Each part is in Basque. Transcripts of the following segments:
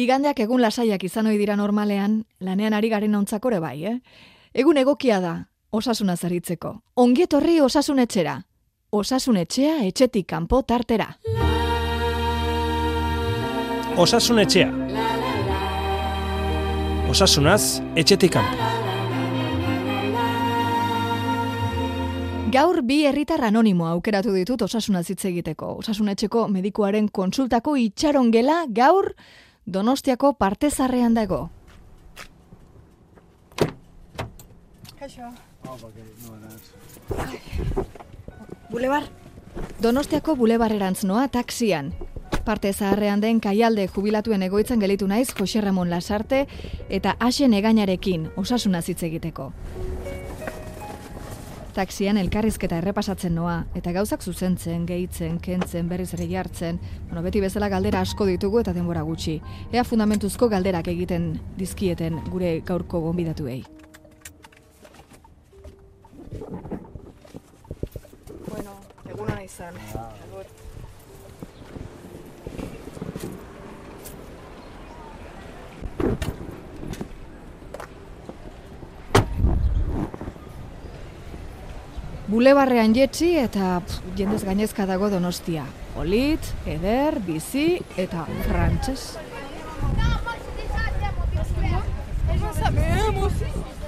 Igandeak egun lasaiak izan ohi dira normalean, lanean ari garen ontzakore bai, eh? Egun egokia da, osasuna zaritzeko. Ongietorri osasun etxera. Osasun etxea etxetik kanpo tartera. Osasun etxea. Osasunaz, etxetik kanpo. Gaur bi herritar anonimo aukeratu ditut osasuna hitz egiteko. Osasun etxeko medikuaren konsultako itxaron gela gaur Donostiako partezarrean dago. Kaixo. Bulebar. Donostiako bulebarrerantz noa taxian. Parte zaharrean den kaialde jubilatuen egoitzan gelitu naiz Jose Ramon Lasarte eta Asen egainarekin osasuna hitz egiteko. Taxian elkarrizketa errepasatzen noa, eta gauzak zuzentzen, gehitzen, kentzen, berriz ere jartzen, bueno, beti bezala galdera asko ditugu eta denbora gutxi. Ea fundamentuzko galderak egiten dizkieten gure gaurko gonbidatuei. Bueno, egun hona izan. Bulebarrean jetzi eta pff, jendez gainezka dago donostia. Olit, eder, bizi eta frantses.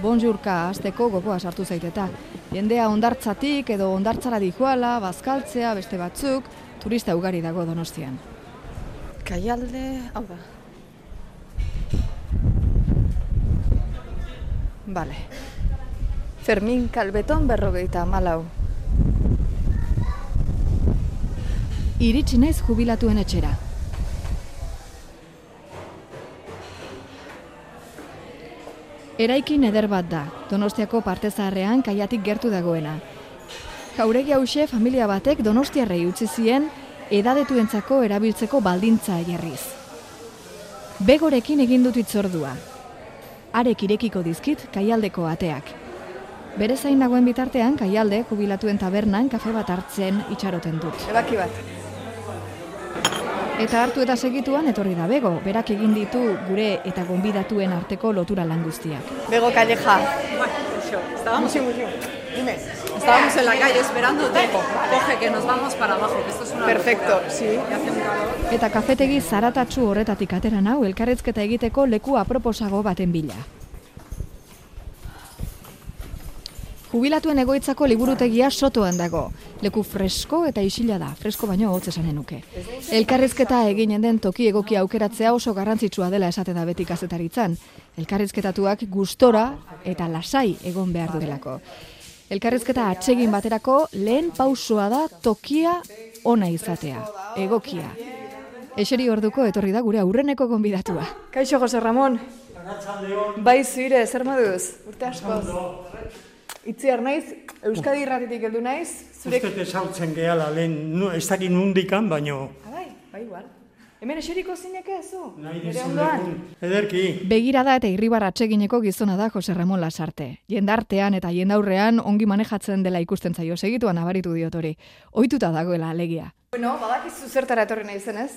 Bonjourka, azteko gogoa sartu zaiteta. Jendea ondartzatik edo ondartzara dijoala, bazkaltzea, beste batzuk, turista ugari dago donostian. Kaialde, hau da. Vale. Fermin Kalbeton berrogeita malau. Iritsi naiz jubilatuen etxera. Eraikin eder bat da, Donostiako parte zaharrean kaiatik gertu dagoena. Jauregi hause familia batek Donostiarrei utzi zien edadetuentzako erabiltzeko baldintza jarriz. Begorekin egin dut itzordua. Arek irekiko dizkit kaialdeko ateak. Bere zain nagoen bitartean, kaialde, jubilatuen tabernan, kafe bat hartzen itxaroten dut. Ebaki bat. Eta hartu eta segituan etorri da bego, berak egin ditu gure eta gonbidatuen arteko lotura lan guztiak. Bego Calleja. Estábamos, mucho. Dime. estábamos en la calle esperándote. Coge que nos vamos para abajo, que esto es una Perfecto, locura. sí. Eta kafetegi zaratatsu horretatik atera nau elkarrezketa egiteko leku aproposago baten bila. Jubilatuen egoitzako liburutegia sotoan dago. Leku fresko eta isila da, fresko baino hotz esanen nuke. Elkarrizketa eginen den toki egokia aukeratzea oso garrantzitsua dela esate da beti kazetaritzan. Elkarrizketatuak gustora eta lasai egon behar duelako. Elkarrizketa atsegin baterako lehen pausoa da tokia ona izatea, egokia. Eseri orduko etorri da gure aurreneko gonbidatua. Kaixo, Jose Ramon. Bai zuire, zer moduz? Urte askoz. Itziar naiz, Euskadi irratitik heldu naiz, zurek... Uste ezautzen gehala lehen, nu, ez dakit nundikan, baino... Ah, bai, igual. Hemen eseriko zu? Nahi dizun ondoan? lekun. Ederki, Begirada eta irribar atsegineko gizona da Jose Ramon Lasarte. Jendartean eta jendaurrean ongi manejatzen dela ikusten zaio segituan abaritu diot hori. Ohituta dagoela alegia. Bueno, badakizu zertara etorri naizen ez?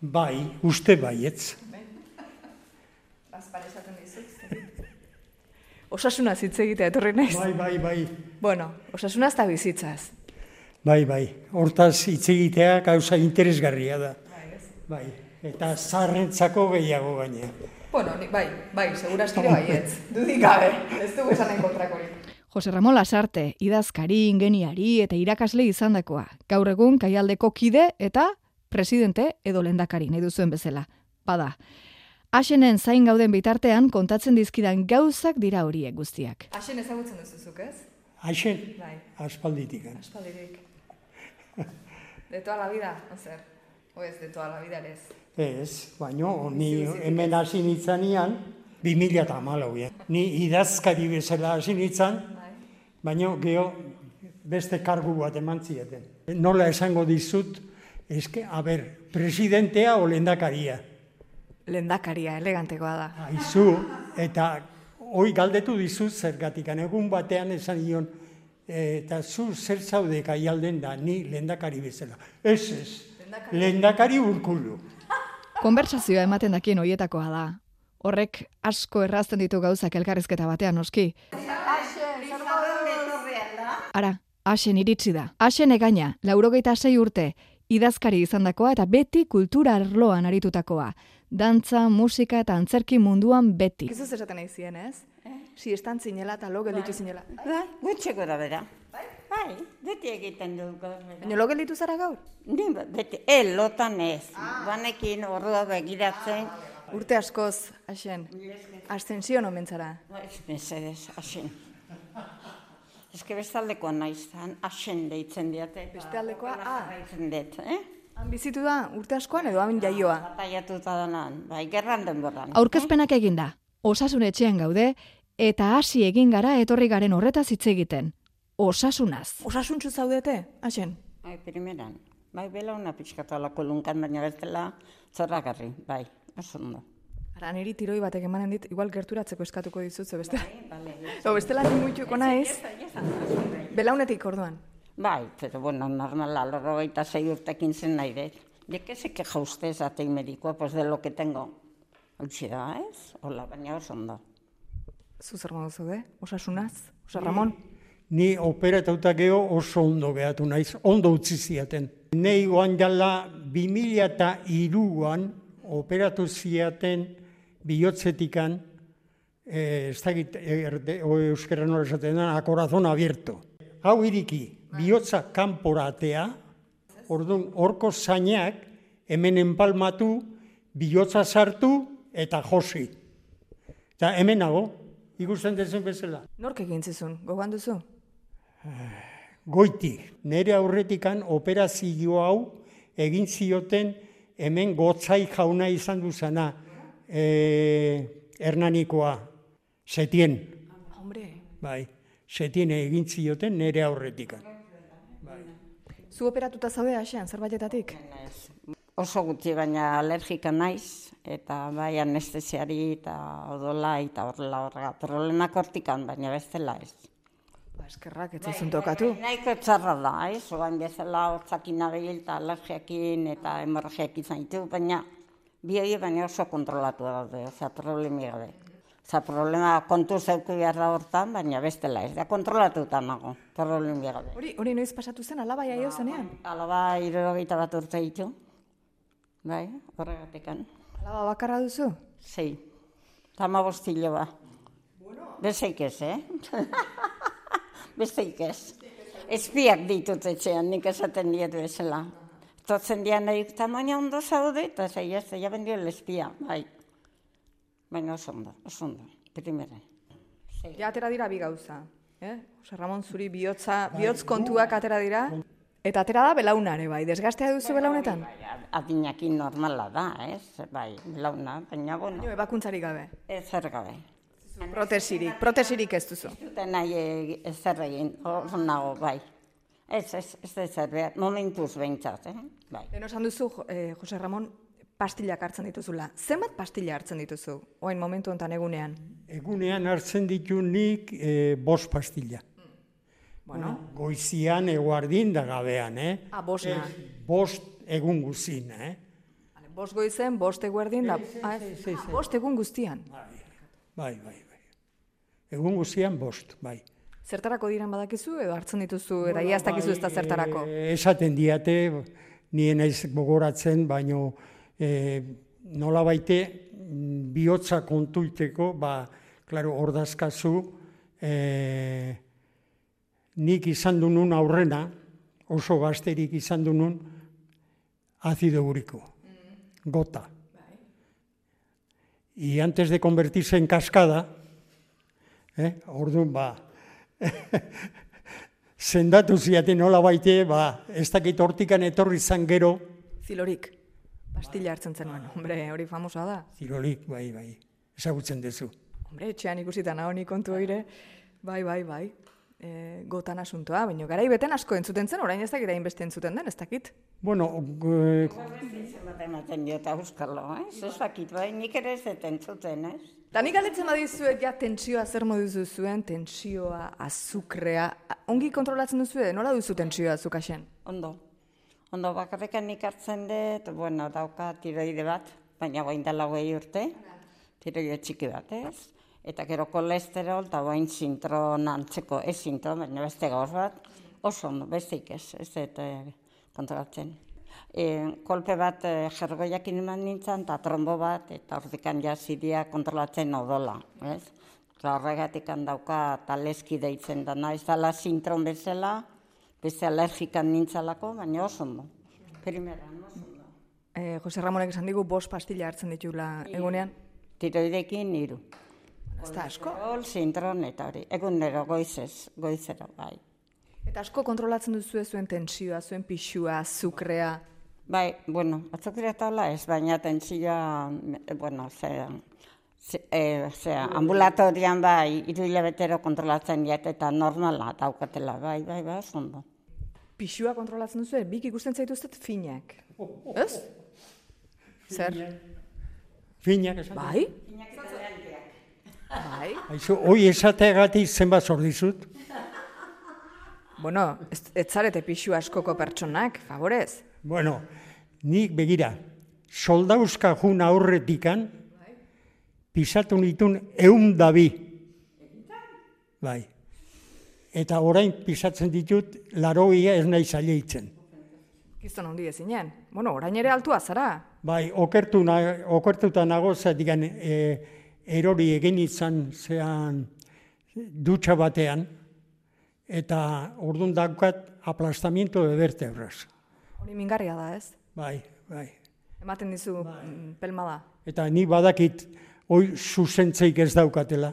bai, uste baietz. Azpar esaten. Osasuna hitz egitea etorri naiz. Bai, bai, bai, Bueno, osasunaz eta bizitzaz. bai, bai. Hortaz hitz egitea gauza interesgarria da. Bai, eta zarrentzako gehiago gaine. Bueno, ni, bai, bai, seguraskire baietz. Dudik gabe, ez dugu esan nahi kontrakorik. Jose Ramon Lasarte, idazkari, ingeniari eta irakasle izandakoa. Gaur egun kaialdeko kide eta presidente edo lendakari nahi duzuen bezala. Bada. Asenen zain gauden bitartean kontatzen dizkidan gauzak dira horiek guztiak. Hasen ezagutzen duzuzuk, ez? Haixen, Bai, aspalditik. aspaldirik. De toda la vida, no zer. O ez, de toda la vida ez. Ez, baino, ni hemen hasi nitzanean, 2000 eta hamalauean. Ni idazkari bezala hasi nitzan, Bai. baino geho beste kargu bat eman zieten. Nola esango dizut, eske, a ber, presidentea o lendakaria. Lendakaria, elegantekoa da. Aizu, eta hoi galdetu dizut zergatik, egun batean esan nion, "E, eta zu zer zaude kaialden da, ni lendakari bezala. Ez, ez, lendakari urkulu. Konbertsazioa ematen dakien hoietakoa da. Horrek asko errazten ditu gauzak elkarrizketa batean noski. Ara, Asen iritsi da. Asen egaina, laurogeita sei urte, idazkari izandakoa eta beti kultura arloan aritutakoa. Dantza, musika eta antzerki munduan beti. Gizuz esaten nahi zien, ez? Si estan zinela eta lo gelditu zinela. Bai, gutxe gora bera. Bai, beti egiten du. Baina lo gelditu zara gaur? Ni ba- beti, e, lotan ez. Banekin ordua begiratzen. Urte askoz, Asen. Ascensio no mentzara. Bai, mesedez, asen. Ez que bestaldekoa naizan, asen deitzen diate. Beste aldekoa, ah, Deitzen dut, eh? Han bizitu da urte askoan edo han jaioa. Bataiatuta danan, bai, gerran denboran. Aurkezpenak eginda, osasun etxean gaude, eta hasi egin gara etorri garen horretaz hitz egiten. Osasunaz. Osasuntxu zaudete, Asen? Bai, primeran. Bai, belauna pixkatu alako lunkan, baina bestela zorragarri, bai, oso ondo. Ara, niri tiroi batek emanen dit, igual gerturatzeko eskatuko dizut, ze beste. Vale, O bestela ni muituko naiz. Belaunetik orduan. Bai, pero bueno, normala, lorrogeita sei urtekin zen nahi dut. De que se queja usted, medikoa, pues de lo que tengo. Hautsi da, ez? Hola, baina oso ondo. Zu zer modu zaude? Osasunaz? Osa Ramon? Ni operatauta geho oso ondo gehatu naiz, ondo utzi ziaten. Nei goan jala 2002an operatu ziaten bihotzetikan, eh, ez dakit o euskera nola esaten da, a corazón abierto. Hau iriki, bihotza kanporatea, orduan horko zainak hemen enpalmatu, bihotza sartu eta josi. Eta hemen nago, ikusten dezen bezala. Nork egin zizun? Gogoan duzu? goiti, nire aurretikan operazio hau egin zioten hemen gotzai jauna izan duzana e, Hernanikoa, setien, Hombre, bai, setien egin zioten nire aurretikan. Zu operatuta zaude Asen, zerbaitetatik? Oso gutxi baina alergika naiz, eta bai anestesiari eta odola eta horrela horrela. Problemak hortikan, baina bestela ez. Ba, eskerrak, ez zizun tokatu. Nahiko txarra da, ez? Oan bezala hortzakin nabil eta alergiakin eta hemorragiak izan ditu, baina bi hori baina oso kontrolatu daude, oza, problemi gabe. Oza, problema kontu zeuku behar da hortan, baina bestela ez, da kontrolatuta nago, problemi gabe. Hori, hori noiz pasatu zen, alaba jaio zenean? Alaba irurogeita bat urte ditu, bai, horregatikan. Alaba bakarra duzu? Sei, tama bostilo ba. Besteik ez, eh? Besteik ez. Espiak ditut etxean, nik esaten diet bezala. Totzen dian nahi, tamaina ondo zaude, eta zei ez, ja bendio espia, bai. Baina oso ondo, oso ondo, primera. Ja, atera dira bi gauza. Eh? Osa, Ramon, zuri bihotza, bihotz kontuak atera dira. Eta atera da belaunare, bai. Desgastea duzu belaunetan? Bai, Adinakin normala da, ez? Bai, launa, baina bueno, Jo, ebakuntzarik gabe. ez zer gabe. Protesirik, protesirik ez duzu. Zuten nahi e- ezer egin, hor nago, bai. Ez, ez, ez ezer behar, momentuz behintzat, eh? Bai. Lehen esan duzu, eh, Jose Ramon, pastillak hartzen dituzula. Zenbat pastilla hartzen dituzu, oain momentu honetan egunean? Egunean hartzen ditu nik e, bost pastilla. Bueno, Goizian, eguardin da gabean, eh? ah, bosna. Bost egun guzin, eh? Vale, bost goizen, bost eguerdin, da, ah, ez? Ah, bost egun guztian. Bai, bai, bai. Egun guztian bost, bai. Zertarako diren badakizu edo hartzen dituzu eta ia ez dakizu ez da zertarako. E, esaten diate, nien naiz gogoratzen, baino e, nola baite bihotza kontuiteko, ba, klaro, ordazkazu, e, nik izan dunun aurrena, oso gazterik izan dunun, ácido úrico, gota. Y antes de convertirse en cascada, eh, orduan, ba, zendatu ziaten nola baite, ba, ez dakit hortikan etorri zan gero, Zilorik, pastilla hartzen zenuen. Hombre, hori famosa da. zirolik, bai, bai, ezagutzen duzu. Hombre, etxean ikusita nago ni kontu oire. Bai, bai, bai. E, gotan asuntoa, baina garai beten asko entzuten zen, orain ez dakit hainbeste entzuten den, ez dakit. Bueno, e, Zenbat ematen diot auskalo, ez? Ez dakit, bai, nik ere ez dut entzuten, ez? Da nik galetzen badizuet ja tentsioa zer moduz duzuen, tentsioa, azukrea, a- ongi kontrolatzen duzu nola duzu tentsioa azukaxen? Ondo. Ondo bakarrekan nik hartzen dut, bueno, dauka tiroide bat, baina guain dela hogei urte, tiroio txiki bat, ez? Eta gero kolesterol eta guain sintron antzeko, ez sintron, baina beste gaur bat, oso ondo, besteik ez, ez dut eh, kontrolatzen. E, kolpe bat e, jergoiakin eman nintzen, eta trombo bat, eta hortikan ja ziria kontrolatzen odola, ez? Eta horregatik handauka taleski deitzen dana, ez dala sintron bezala, beste alergikan nintzalako, baina oso ondo. Primeran, oso ondo. Eh, Jose Ramonek esan digu bost pastilla hartzen ditula egunean. Tiroidekin hiru. Ez da asko. Kolesterol, sintron eta hori. Egunero, goizez, goizero, bai. Eta asko kontrolatzen duzu zuen tensioa, zuen pixua, azukrea. Bai, bueno, atzokira eta hola ez, baina tentsioa, eh, bueno, zera, ze, e, zera, ambulatorian bai, iru hilabetero kontrolatzen diat eta normala daukatela, bai, bai, bai, oso ondo. Pixua kontrolatzen duzu, bik ikusten zaituztet finak. Ez? Zer? Finak esan. Bai? Bai? Aizu, hoi esateagatik zenbat zor dizut? Bueno, ez, ez zarete pixu askoko pertsonak, favorez. Bueno, nik begira, soldauzka jun aurretikan, pisatu nitun eun dabi. Bai. Eta orain pisatzen ditut, laroia ez nahi zaileitzen. Gizton handi ezinen. Bueno, orain ere altua zara. Bai, okertu na, okertuta nago, zatikan e, erori egin izan zean dutxa batean, eta orduan daukat aplastamiento de vertebras. Hori mingarria da, ez? Bai, bai. Ematen dizu mm, pelmada. Eta ni badakit hoi zuzentzeik ez daukatela.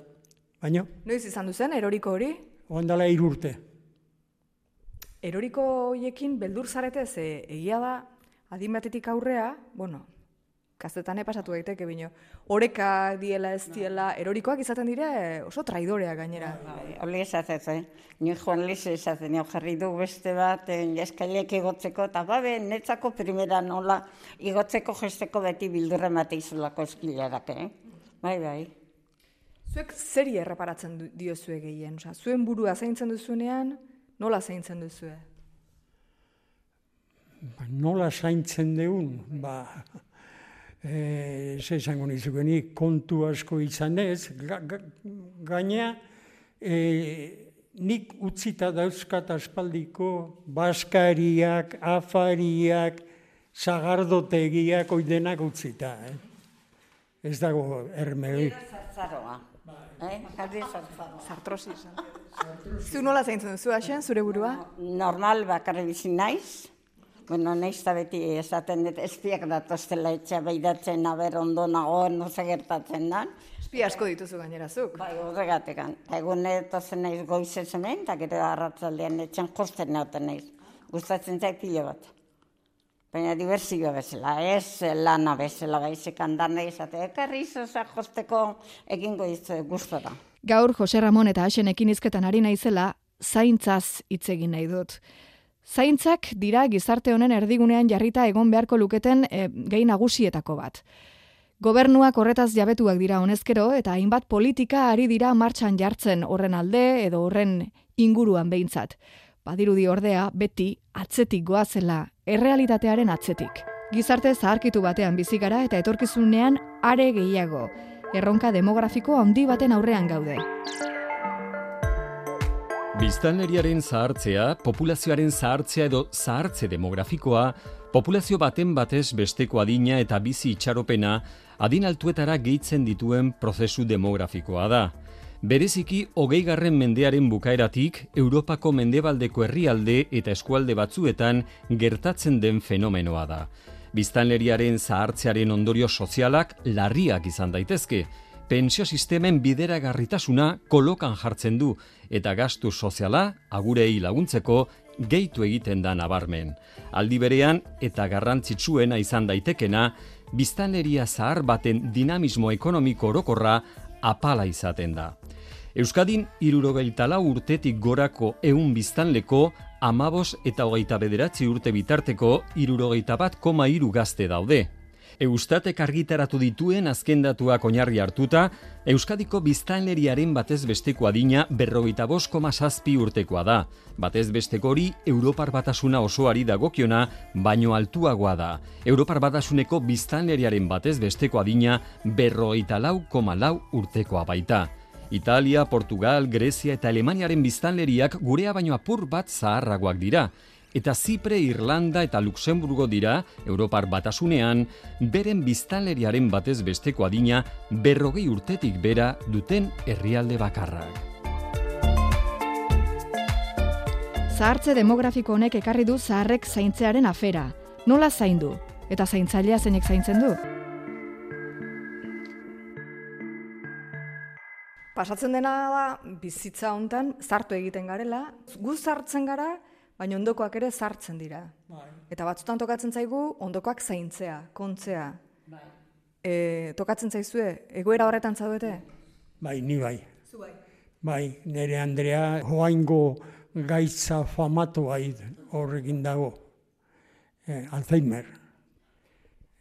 Baina, Noiz izan duzen, eroriko hori? ondala irurte. Eroriko hoiekin beldur zarete ze egia da adin batetik aurrea, bueno, kazetan pasatu daiteke bino. Oreka diela ez diela, erorikoak izaten dire oso traidorea gainera. Bai, Hori esatzen, eh? Ni joan lize esaten, nio jarri du beste bat, eh, eskailek igotzeko, eta babe, netzako primera nola igotzeko gesteko beti bildurre mate izolako eskilarak, eh? Bai, bai. Zuek zeri erreparatzen diozue gehien? Osea, zuen burua zaintzen duzunean, nola zaintzen duzue? Ba, nola zaintzen deun, ba, e, ze esango nizukenik, kontu asko izan ez, ga, ga, gaina, e, nik utzita dauzkat aspaldiko baskariak, afariak, zagardotegiak oidenak utzita, eh? Ez dago ermerik. Zartzaroa. Eh? Jarri zartzaroa. Sartrosis. Zu nola zaintzen duzu, Axen, zure burua? Normal bakarri bizi naiz. Bueno, naiz eta beti esaten dut espiak datoztela etxea behidatzen, aber ondo nagoen, no gertatzen da. Espi asko dituzu gainerazuk. Bai, horregatekan. Egun etozen naiz goizez hemen, eta gero arratzaldean etxen josten nauten naiz. Gustatzen zait pilo bat. Baina diversioa bezala, ez lana bezala baizik handan izate. Ekarri zoza josteko egingo izte gustora. Gaur Jose Ramon eta Axenekin izketan ari naizela, zaintzaz hitz egin nahi dut. Zaintzak dira gizarte honen erdigunean jarrita egon beharko luketen e, gai nagusietako bat. Gobernuak horretaz jabetuak dira honezkero eta hainbat politika ari dira martxan jartzen horren alde edo horren inguruan behintzat. Badirudi ordea beti atzetik goazela, errealitatearen atzetik. Gizarte zaharkitu batean bizi gara eta etorkizunean are gehiago. Erronka demografiko handi baten aurrean gaude. Biztanleriaren zahartzea, populazioaren zahartzea edo zahartze demografikoa, populazio baten batez besteko adina eta bizi itxaropena adin altuetara gehitzen dituen prozesu demografikoa da. Bereziki, hogeigarren mendearen bukaeratik, Europako mendebaldeko herrialde eta eskualde batzuetan gertatzen den fenomenoa da. Biztanleriaren zahartzearen ondorio sozialak larriak izan daitezke, pentsio sistemen bideragarritasuna kolokan jartzen du eta gastu soziala agurei laguntzeko gehitu egiten da nabarmen. Aldi berean eta garrantzitsuena izan daitekena, biztanleria zahar baten dinamismo ekonomiko orokorra apala izaten da. Euskadin irurogeita lau urtetik gorako eun biztanleko amabos eta hogeita bederatzi urte bitarteko irurogeita bat koma iru gazte daude. Eustatek argitaratu dituen azken datuak oinarri hartuta, Euskadiko biztanleriaren batez besteko adina berrogeita bost koma zazpi urtekoa da. Batez besteko hori Europar batasuna osoari dagokiona, baino altuagoa da. Europar batasuneko biztanleriaren batez besteko adina berrogeita lau koma lau urtekoa baita. Italia, Portugal, Grezia eta Alemaniaren biztanleriak gurea baino apur bat zaharragoak dira. Eta Zipre, Irlanda eta Luxemburgo dira, Europar batasunean, beren biztanleriaren batez besteko adina berrogei urtetik bera duten herrialde bakarrak. Zahartze demografiko honek ekarri du zaharrek zaintzearen afera. Nola zaindu? Eta zaintzailea zeinek zaintzen du? Pasatzen dena da, bizitza hontan zartu egiten garela, gu zartzen gara, baina ondokoak ere zartzen dira. Eta batzutan tokatzen zaigu, ondokoak zaintzea, kontzea. E, tokatzen zaizue, egoera horretan zaudete? Bai, ni bai. Bai, nire Andrea joaingo gaitza famatu bai horrekin dago. Eh, Alzheimer.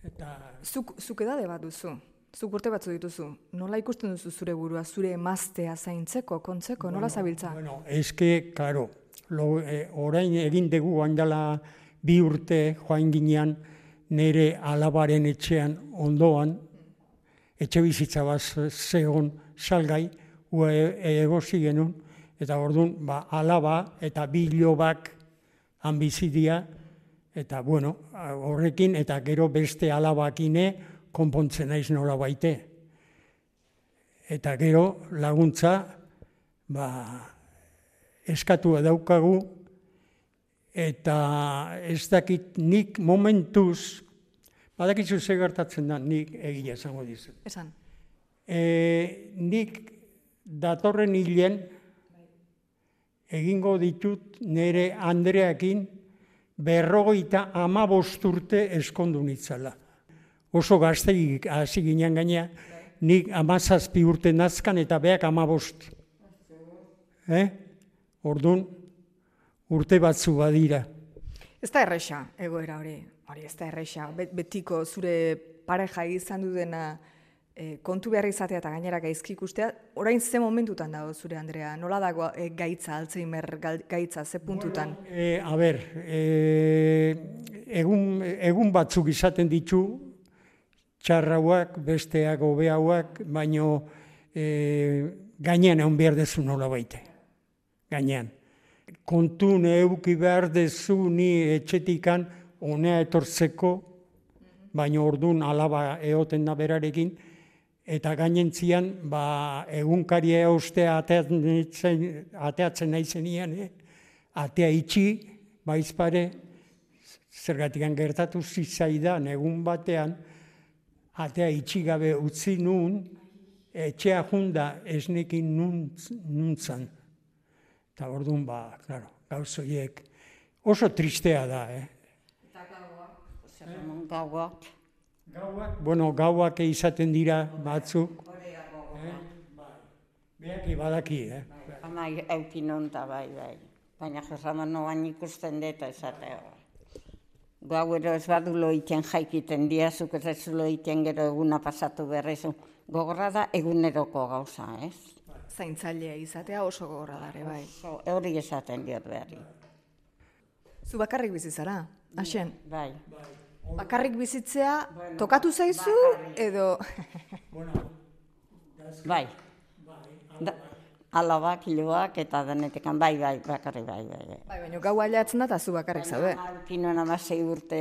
Eta Zuk, zuk edade bat duzu, zuk urte batzu dituzu. Nola ikusten duzu zure burua, zure emaztea zaintzeko, kontzeko, nola zabiltza? Bueno, eske, claro, lo, eh, orain egin dugu andala bi urte joan ginean nire alabaren etxean ondoan, etxe bizitza bat zegon salgai, ue egosi genuen, eta orduan, ba, alaba eta bi lobak han bizi dira, eta bueno, horrekin, eta gero beste alabakine konpontzen naiz nola baite. Eta gero laguntza, ba, eskatu daukagu, eta ez dakit nik momentuz, badakizu ze gertatzen da, nik egia esango dizut. Esan. E, nik datorren hilen egingo ditut nire Andreakin berrogeita amabost urte eskondu nitzala. Oso gazteik hasi ginen gainea, nik amazazpi urte nazkan eta beak amabost. Eh? Orduan, urte batzu badira. Ez da erresa, egoera hori. Hori, ez da erresa. Bet, betiko zure pareja izan dudena e, kontu behar izatea eta gainera gaizki ikustea, orain ze momentutan dago zure Andrea? Nola dago e, gaitza, Alzheimer gaitza, ze puntutan? E, a ber, e, egun, egun batzuk izaten ditu, txarrauak, besteak, hobeauak, baino e, gainean egon behar dezu nola baite. Gainean. Kontu euki behar dezu ni etxetikan honea etortzeko, baino ordun alaba eoten da berarekin, eta gainentzian, ba, egunkaria eustea ateatzen, ateatzen nahi zenian, eh? atea itxi, baizpare, zergatikan gertatu zitzaidan egun batean, atea itxi gabe utzi nun, etxea junda esnekin nuntz, nuntzan. Eta orduan, ba, claro, gauzoiek oso tristea da, eh? Zer gauak. Gauak, bueno, gauak izaten dira batzuk. Eh? Bai. Beak badaki, eh? Ama eukin onta bai, bai. Baina Josaman noan ikusten dut esatea. Gau ero ez badu loiten jaikiten diazuk ez ez loiten gero eguna pasatu berrezu. Gogorra da eguneroko gauza, ez? Zaintzailea izatea oso gogorra dare, bai. So, hori esaten diot berri. Zu bakarrik bizi zara, Axen. Bai. Bakarrik bizitzea tokatu zaizu edo Bai. Alabak, hiloak eta denetekan, bai, bai, bakarri, bai, bai, bai. bai, baina gau aldatzen da eta zu bakarrik zaude. Alpinoen amasei urte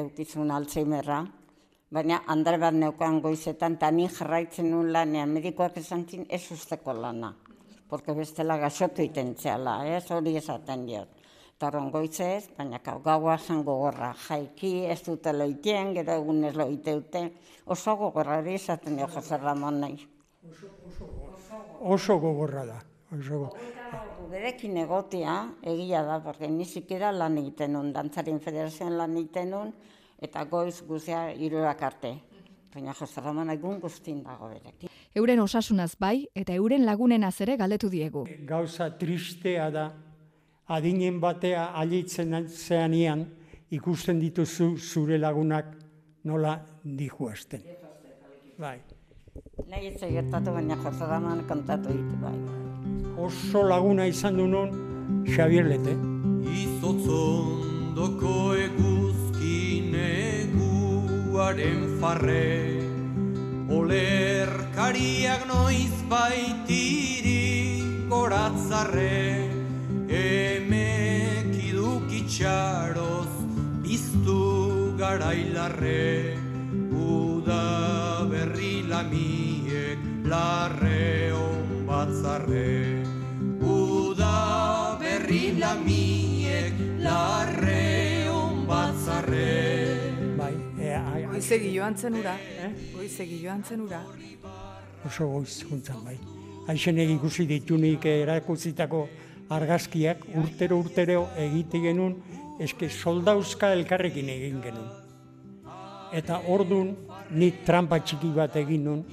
eukizun Alzheimerra, baina andre bat neukan goizetan, eta ni jarraitzen nuen lanean, medikoak esan zin ez usteko lana. Porque bestela gaxotu iten txala, ez hori esaten diot. Eta horren goizez, baina kau, gaua zen gogorra, jaiki, ez dute loitien, gero egun ez loiteute, oso gogorra hori esaten dio Jose Ramon nahi. Oso gogorra da. Oso go- Berekin egotea, egia da, porque ni siquiera lan egiten nun, dantzarien federazioan lan egiten nun, eta goiz guztia irurak arte. Baina Jose Ramon egun guztin dago berekin. Euren osasunaz bai eta euren lagunenaz ere galdetu diegu. Gauza tristea da, adinen batea alitzen zeanian, ikusten dituzu zure lagunak nola dijuazten. Bai. Nahi ez gertatu baina Jose Ramon kontatu ditu bai. Oso laguna izan du nun Xabier Lete. Izotzondoko eguzki neguaren farre Olerkariak noiz baitiri goratzarre Emek idukitxaroz biztu garailarre Uda berri lamiek larre on batzarre Uda berri lamiek larre on batzarre Bai, e, a, a, Goizegi joan zen ura, eh? Goizegi joan zen ura. oso goiz juntzan bai. Aixenek ikusi ditunik erakutzitako argazkiak urtero urtero egite genuen eske soldauzka elkarrekin egin genuen. Eta ordun ni trampa txiki bat egin nun,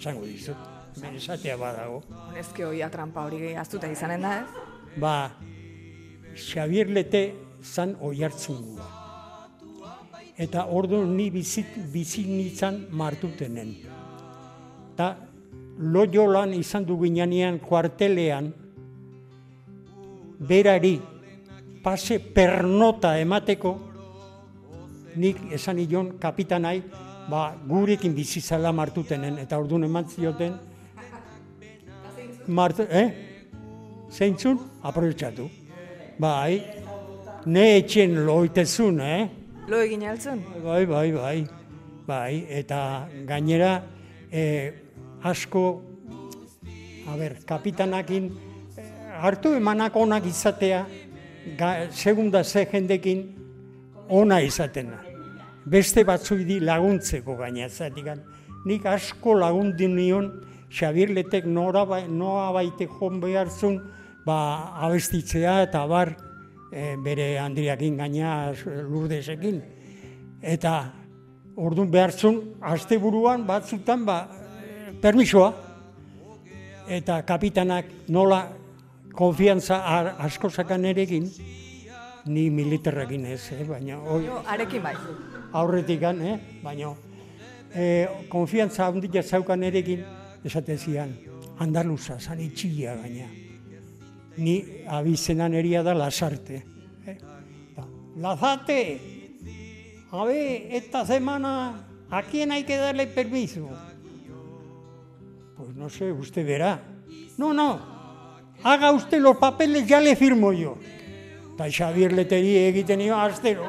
zango dizut, bere esatea badago. Honezke hoia trampa hori aztuta izanen da, ez? Ba, Xabier Lete zan oi hartzun Eta ordu ni bizit, bizit nintzen martutenen. Ta loiolan izan du ginean kuartelean, berari pase pernota emateko, nik esan ion kapitanai, ba, gurekin bizizala martutenen, eta orduan eman zioten, Martu, eh? Zeintzun? Aprobetxatu. Bai, ne etxen loitezun, eh? Lo egin altzun? Bai, bai, bai. Bai, eta gainera eh, asko, a ber, kapitanakin eh, hartu emanak onak izatea, ga, segunda ze jendekin ona izatena. Beste batzuk di laguntzeko gaina zatikan. Nik asko lagundu nion Xabier Letek nora bai, noa baite joan behartzun, ba, abestitzea eta bar e, bere handriakin gaina lurdesekin. Eta ordun behartzun, asteburuan batzutan, ba, permisoa. Eta kapitanak nola konfiantza asko sakan erekin, ni militarrekin ez, eh? baina oi, arekin bai. Aurretikan, eh? baina eh, konfiantza handia zaukan erekin, esate zian, andaluza, zan itxia gaina. Ni abizenan eria da lasarte. Eh? Ba, Lazate, a ver, esta semana, ¿a quién hay que darle permiso? Pues no sé, usted verá. No, no, haga usted los papeles, ya le firmo yo. Eta Xabier Leteri egiten nio astero.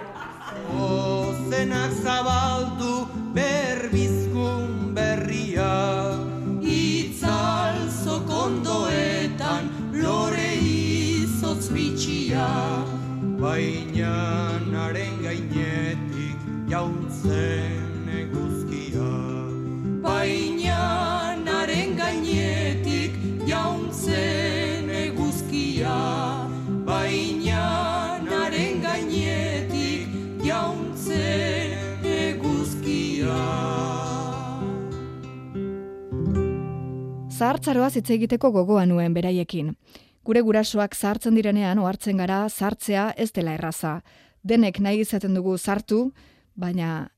Ozenak zabaldu berbizkun berria. Itzal zokondoetan lore izotz bitxia. Baina Zahartzaroaz hitz egiteko gogoa nuen beraiekin. Gure gurasoak zahartzen direnean ohartzen gara zartzea ez dela erraza. Denek nahi izaten dugu sartu, baina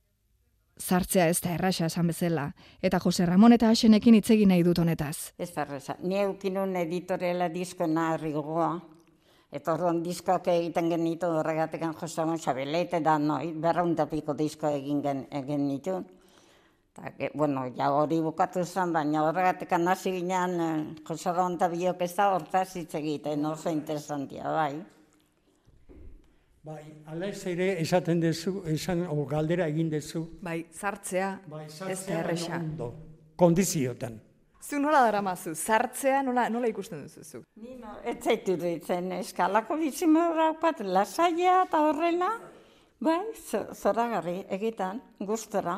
zartzea ez da errasa esan bezala. Eta Jose Ramon eta Hasenekin hitz egin nahi dut honetaz. Ez da erreza. Ni eukinun editoriala diskoena herrigoa. Eta orduan diskoak egiten genitu horregatik Jose Ramon Xabelete da noi, berraundapiko disko egin gen, egin nitu. Ta, ge, bueno, ja hori bukatu zen, baina horregatik hasi ginean eh, Jose Ramon eta biok ez da hortaz hitz egiten, oso interesantia, bai. Bai, ala ez ere esaten dezu, esan, o galdera egin dezu. Bai, zartzea Bai, ez sartzea da erresa. Kondiziotan. Zu nola daramazu, zartzea nola, nola ikusten duzu zu? Ni no, ez zaitu ditzen, eskalako bizimora daukat, lasaia eta horrela, bai, zo- zoragarri, egitan, gustora,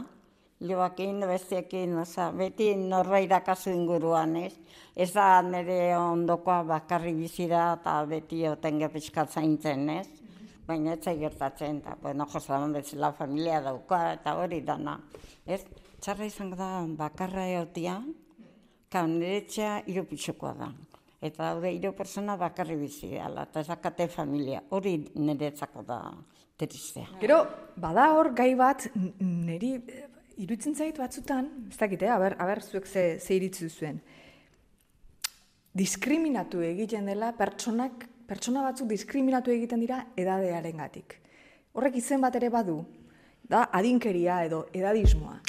joakin, bestiekin, oza, beti norbait kasu inguruan, ez? Ez da nire ondokoa bakarri bizira eta beti otenge pixkat zaintzen, ez? Baina ez gertatzen, eta, bueno, Jose Ramon bezala familia dauka, eta hori dana, ez? Txarra izango da bakarra eotia, Ka, nire etxea irupitxokoa da. Eta daude hiru persona bakarri bizi dela, eta ezakate familia. Hori niretzako da tristea. Gero, bada hor gai bat, n- niri eh, iruditzen zait batzutan, ez dakite, aber, aber zuek ze, ze iritzi duzuen. Diskriminatu egiten dela pertsonak, pertsona batzuk diskriminatu egiten dira edadearengatik. Horrek izen bat ere badu, da adinkeria edo edadismoa.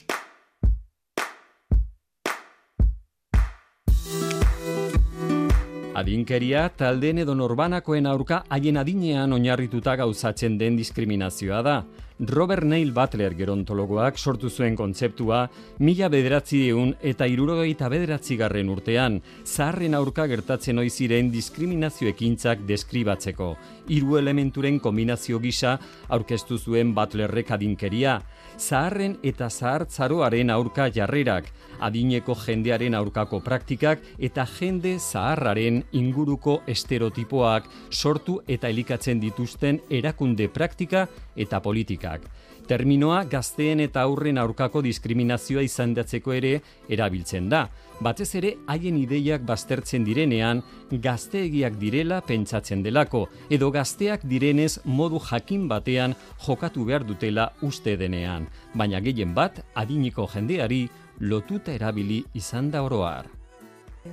Adinkeria taldeen edo norbanakoen aurka haien adinean oinarrituta gauzatzen den diskriminazioa da. Robert Neil Butler gerontologoak sortu zuen kontzeptua mila bederatzi deun eta irurogeita bederatzi garren urtean, zaharren aurka gertatzen ohi ziren diskriminazio ekintzak deskribatzeko. Hiru elementuren kombinazio gisa aurkeztu zuen Butlerrek adinkeria, zaharren eta zahartzaroaren aurka jarrerak, adineko jendearen aurkako praktikak eta jende zaharraren inguruko estereotipoak sortu eta elikatzen dituzten erakunde praktika eta politikak. Terminoa gazteen eta aurren aurkako diskriminazioa izandatzeko ere erabiltzen da. Batez ere haien ideiak baztertzen direnean gazteegiak direla pentsatzen delako edo gazteak direnez modu jakin batean jokatu behar dutela uste denean, baina gehien bat adiniko jendeari lotuta erabili izan da oroar.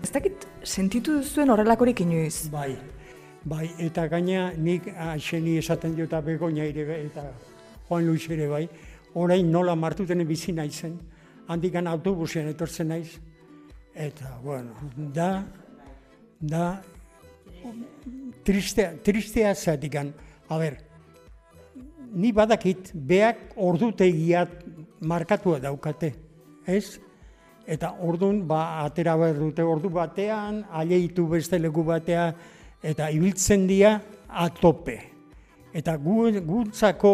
Ez dakit sentitu duzuen horrelakorik inoiz. Bai, bai, eta gaina nik aixeni esaten diot eta begonia ere eta Juan Luis ere bai, orain nola martuten bizi naizen, handikan autobusean etortzen naiz, eta, bueno, da, da, tristea, tristea zatikan, a ber, ni badakit, beak ordutegiat markatua daukate, ez? Eta ordun ba atera behar dute ordu batean, aleitu beste leku batea eta ibiltzen dira atope. Eta gu, guntzako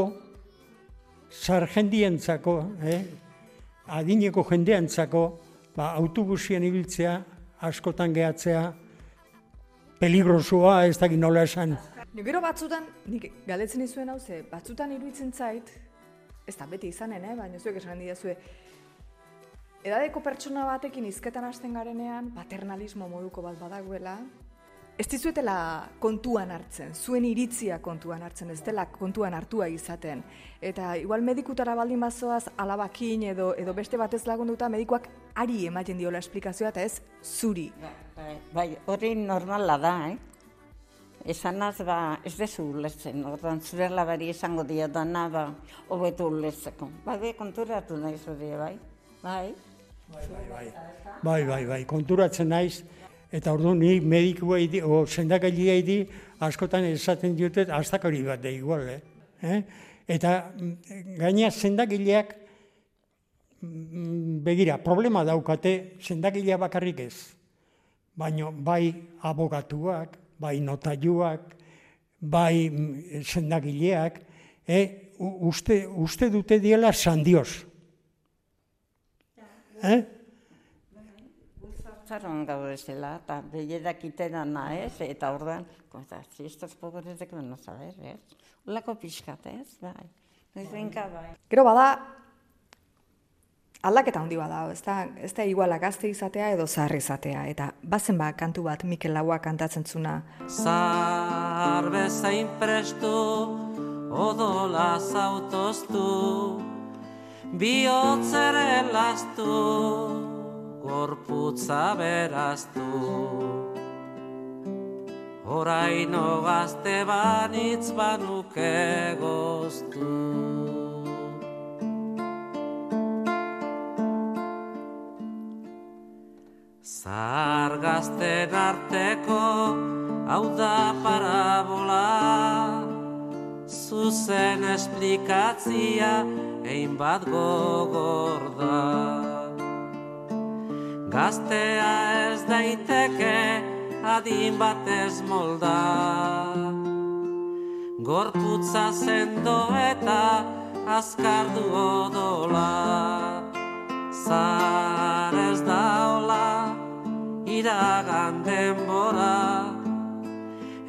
sarjendientzako, eh, adineko jendeantzako, ba autobusien ibiltzea askotan gehatzea peligrosoa, ez dakit nola esan. Ni Gero batzutan, nik galdetzen izuen hau ze, batzutan iruditzen zait, ez da beti izanen, eh? baina zuek esan didazue, edadeko pertsona batekin hizketan hasten garenean, paternalismo moduko bat badagoela, ez dizuetela kontuan hartzen, zuen iritzia kontuan hartzen, ez dela kontuan hartua izaten. Eta igual medikutara baldin bazoaz alabakin edo, edo beste batez lagunduta medikuak ari ematen diola esplikazioa eta ez zuri. Bai, bai, hori normala da, eh? Esanaz, ba, ez dezu ulertzen, orduan zure labari esango dio dana, ba, hobetu ulertzeko. Ba, be, konturatu nahi zure, bai? Bai? Bai, bai, bai, konturatzen naiz, eta ordu ni medikuei di, o sendakaileei di, askotan esaten diotet, hastak hori bat da igual, eh? eh? Eta mm, gaina sendakileak, mm, begira, problema daukate sendakilea bakarrik ez. Baina bai abogatuak, bai notaiuak, bai mm, sendagileak, eh? uste, uste dute diela sandios. Eh? Zaron gaude zela, eta behierak itena ez, eta orduan, eta si estos pobres de que no saber, ez? Olako pixkat, ez? Bai. Noizbenka, bai. Gero bada, aldaketa handi bada, ez da, ez da iguala gazte izatea edo zaharri izatea. Eta bazen ba kantu bat Mikel Laua kantatzen zuna. Zar bezain prestu, odola zautoztu, bihotzere lastu, gorputza beraztu. Oraino gazte banitz banuke goztu. Zahar gazten arteko hau da parabola Zuzen esplikatzia ein bat gogor da Gaztea ez daiteke adin batez molda. Gorputza sendo eta azkardu odola. Zahar ez da hola, iragan denbora,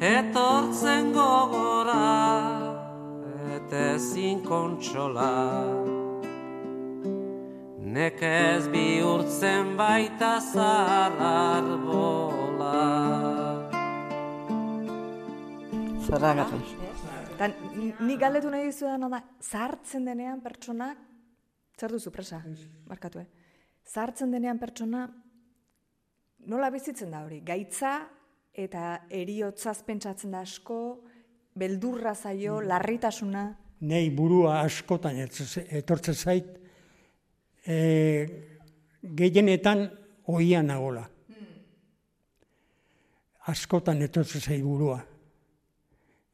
etortzen gogora, eta ezin kontsola. Nekez bihurtzen baita zahar arbola. zoragarri. Eta ni- galdetu nahi dizudan da, zahartzen denean pertsonak, zer duzu presa, markatu, eh? Zahartzen denean pertsona, nola bizitzen da hori? Gaitza eta eriotzaz pentsatzen da asko, beldurra zaio, larritasuna, Nei burua askotan etortzen zait, e, gehienetan oian nagola. Askotan etortzen zait burua.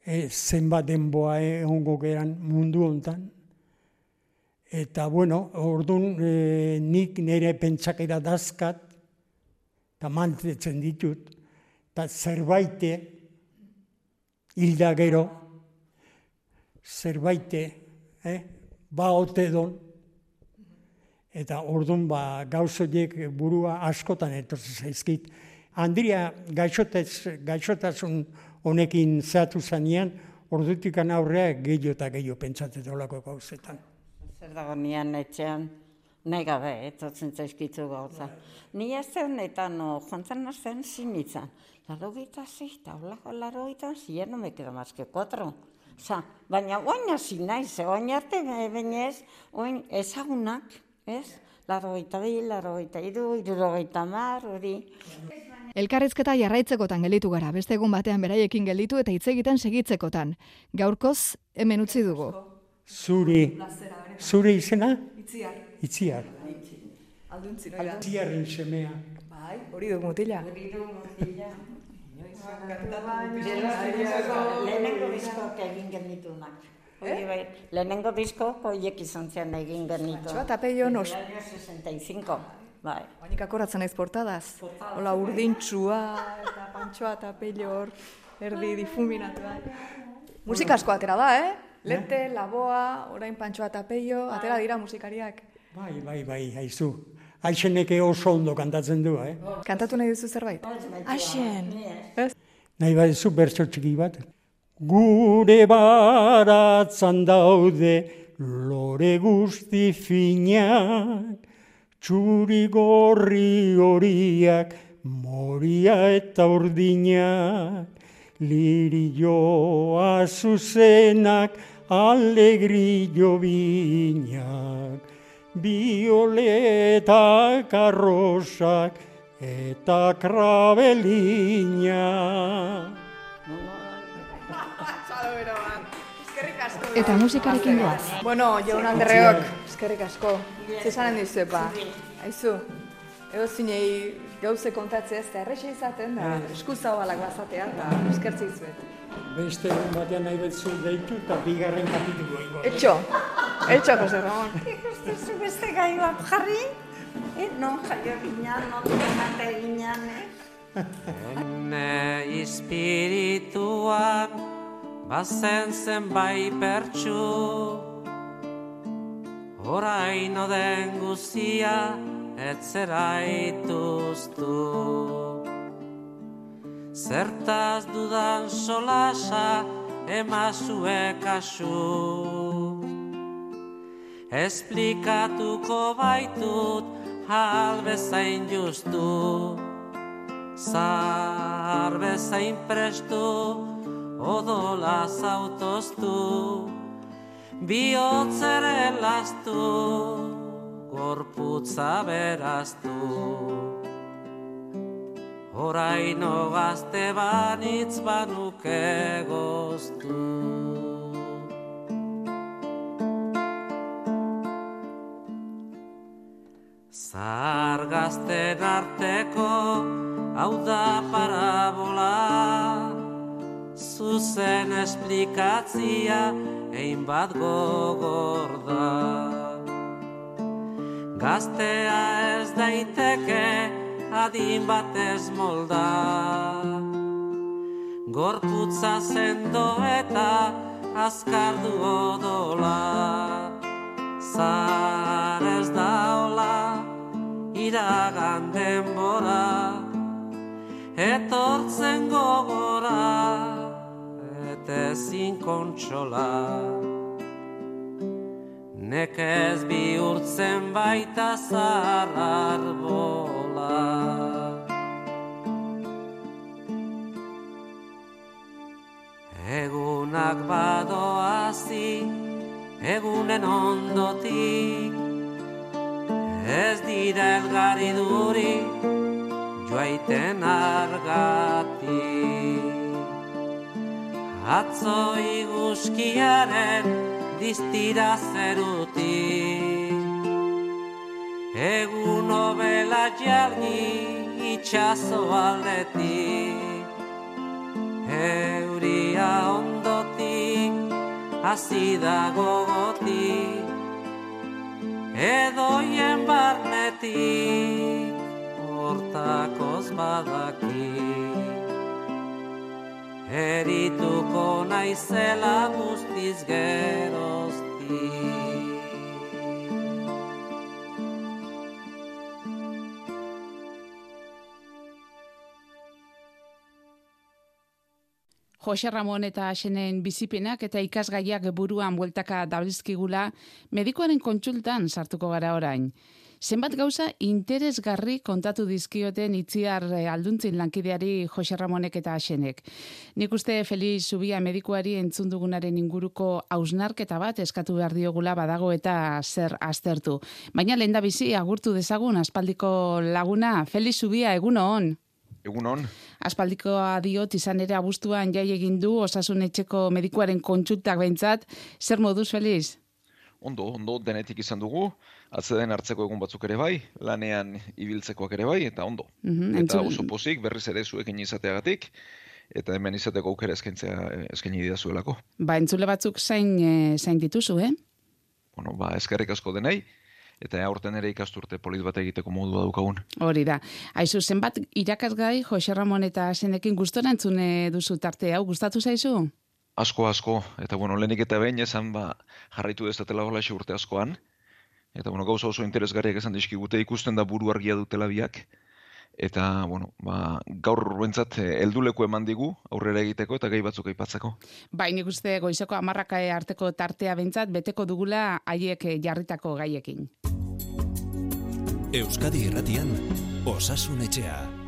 E, zenbat denboa egongo geran mundu hontan. Eta, bueno, orduan e, nik nire pentsakera dazkat, eta mantetzen ditut, eta zerbaite, hilda gero, zerbaite, eh? ba ote don, eta orduan ba, gauz burua askotan etortzen zaizkit. Andria gaixotez, gaixotasun honekin zehatu zanean, ordutik aurrea gehiago eta gehiago pentsatzen olako gauzetan. Zer dago nian etxean, nahi gabe, etortzen zaizkitzu gauza. Ni ez honetan, no, jontzan nazten sinitzen. Laro gita zei, eta holako laro gita zei, no me queda más que cuatro. Osa, baina oin hasi naiz, oin arte bainez, oin ezagunak, ez? Laro gita bi, laro gita iru, iruro gita mar, hori. Elkarrizketa jarraitzekotan gelditu gara, beste egun batean beraiekin gelditu eta hitz egiten segitzekotan. Gaurkoz hemen utzi dugu. Zuri, zuri izena? itziar, Itziar. alduntzi, noira. Itziarren semea. Bai, hori duk mutila. Lehenengo diskok egin genitunak. Hori bai, lehenengo diskok horiek izan zian egin genitu. Txoa eta peio nos, El año 65, bai. Oainik akoratzen naiz portadaz. Hola urdintxua eta pantxoa eta pello hor, erdi difuminatua. Musika asko atera da, eh? Lente, laboa, orain pantxoa eta pello, atera dira musikariak. Bai, bai, bai, haizu. Aixeneke oso ondo kantatzen du, eh? Kantatu nahi duzu zerbait? Aixen! Nahi baduzu bertso txiki bat. Gure baratzan daude lore guzti finak, txuri gorri horiak, moria eta urdinak, lirilloa zuzenak, alegrillo binak, violetak arrosak eta krabelinak. Eta musikarekin goaz. Bueno, jaun Andreok, eskerrik asko. Zesanen dizuepa. Aizu, ego zinei gauze kontatzea ez da errexe izaten, da eskuzabalak bazatea, eta eskertzi dizuet. Beste egun batean nahi betzu deitu eta bigarren kapitulu ingo. Etxo, etxo, Jose Ramon. Ikustu beste gai bat jarri? Eh, non jaio ginean, non ginean, eh? Ene ispirituan bazen zenbai pertsu Oraino den guzia etzera ituztu. Zertaz dudan solasa emazue kasu. Esplikatuko baitut hal bezain justu. Zahar bezain prestu, odola zautoztu, bihotzere lastu, gorputza beraztu. Oraino gazte banitz banuke goztu. Zahar gazten arteko hau da parabola Zuzen esplikatzia ein bat gogor da Gaztea ez daiteke adin batez molda. Gorputza sendo eta azkar du odola Zahar ez da hola iragan denbora etortzen gogora eta ezin kontsola nekez bihurtzen baita zahar Egunak badoazi egunen ondotik. Ez dira elgari duri joaiten argatik Atzo iguskiaren diztira zerutik Egun obela jargi itxaso aldetik. Euria ondotik azida gogotik. Edoien barnetik hortakoz badakik Erituko naizela guztiz geroztik Jose Ramon eta Xenen bizipenak eta ikasgaiak buruan bueltaka dabilzkigula medikoaren kontsultan sartuko gara orain. Zenbat gauza interesgarri kontatu dizkioten itziar eh, alduntzin lankideari Jose Ramonek eta Xenek. Nik uste Feliz Zubia medikuari entzun dugunaren inguruko hausnarketa bat eskatu behar diogula badago eta zer aztertu. Baina lehen bizi agurtu dezagun aspaldiko laguna. Feliz Zubia, egun hon. Egun hon. Aspaldikoa diot izan ere abuztuan jai egin du osasun etxeko medikuaren kontsultak behintzat. Zer moduz, Feliz? Ondo, ondo, denetik izan dugu, atzeden hartzeko egun batzuk ere bai, lanean ibiltzekoak ere bai, eta ondo. Mhm, Eta entzun- oso pozik, berriz ere zuekin izateagatik, eta hemen izateko aukera eskaintzea eskaini didazuelako. Ba, entzule batzuk zain, eh, zain dituzu, eh? Bueno, ba, eskerrik asko denei, eta aurten ere ikasturte polit bat egiteko modua daukagun. Hori da. Aizu, zenbat irakasgai Jose Ramon eta Xenekin gustora entzune duzu tarte hau, gustatu zaizu? Asko, asko, eta bueno, lehenik eta behin esan ba, jarraitu dezatela hola urte askoan, eta bueno, gauza oso interesgarriak esan dizkigute ikusten da buru argia dutela biak, eta bueno, ba, gaur bentsat helduleku eman digu aurrera egiteko eta gai batzuk aipatzeko. Bai, nik uste goizeko amarraka arteko tartea behintzat beteko dugula haiek eh, jarritako gaiekin. Euskadi Irratian Osasun Etxea.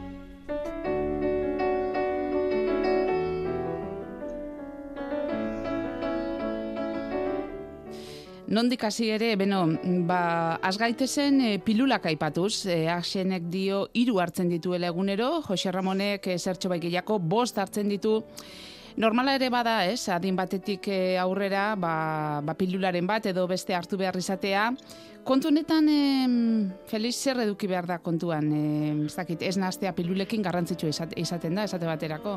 Nondik hasi ere, beno, ba, azgaitezen e, pilulak aipatuz, e, axenek dio hiru hartzen dituela egunero, Jose Ramonek e, zertxo bai gehiako bost hartzen ditu, Normala ere bada, ez, adin batetik e, aurrera, ba, ba pilularen bat edo beste hartu behar izatea. Kontu honetan, em, Feliz, zer eduki behar da kontuan? E, ez dakit, ez nahaztea pilulekin garrantzitsua izate- izaten da, esate baterako.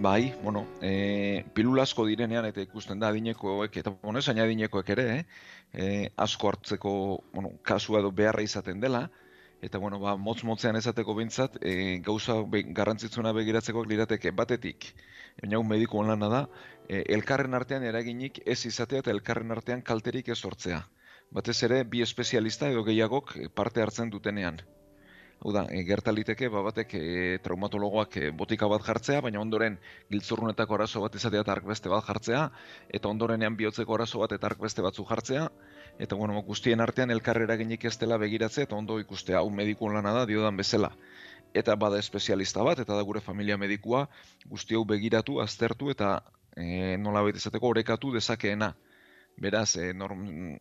Bai, bueno, e, pilula asko direnean eta ikusten da adinekoek, eta bueno, esain adinekoek ere, eh? e, asko hartzeko, bueno, kasua edo beharra izaten dela, eta bueno, ba, motz-motzean esateko bintzat, e, gauza be, garrantzitsuna begiratzekoak lirateke batetik, baina un mediku lana da, e, elkarren artean eraginik ez izatea eta elkarren artean kalterik ez sortzea. Batez ere, bi espezialista edo gehiagok e, parte hartzen dutenean. Hau da, e, gerta liteke, ba, batek e, traumatologoak e, botika bat jartzea, baina ondoren giltzurrunetako arazo bat izatea eta ark beste bat jartzea, eta ondorenean bihotzeko arazo bat eta ark beste batzu jartzea, eta bueno, guztien artean elkarre eraginik ez dela begiratzea, eta ondo ikustea, hau mediku lana da, diodan bezala. Eta bada espezialista bat, eta da gure familia medikua, guzti hau begiratu, aztertu, eta e, nola izateko orekatu dezakeena. Beraz, e, nor,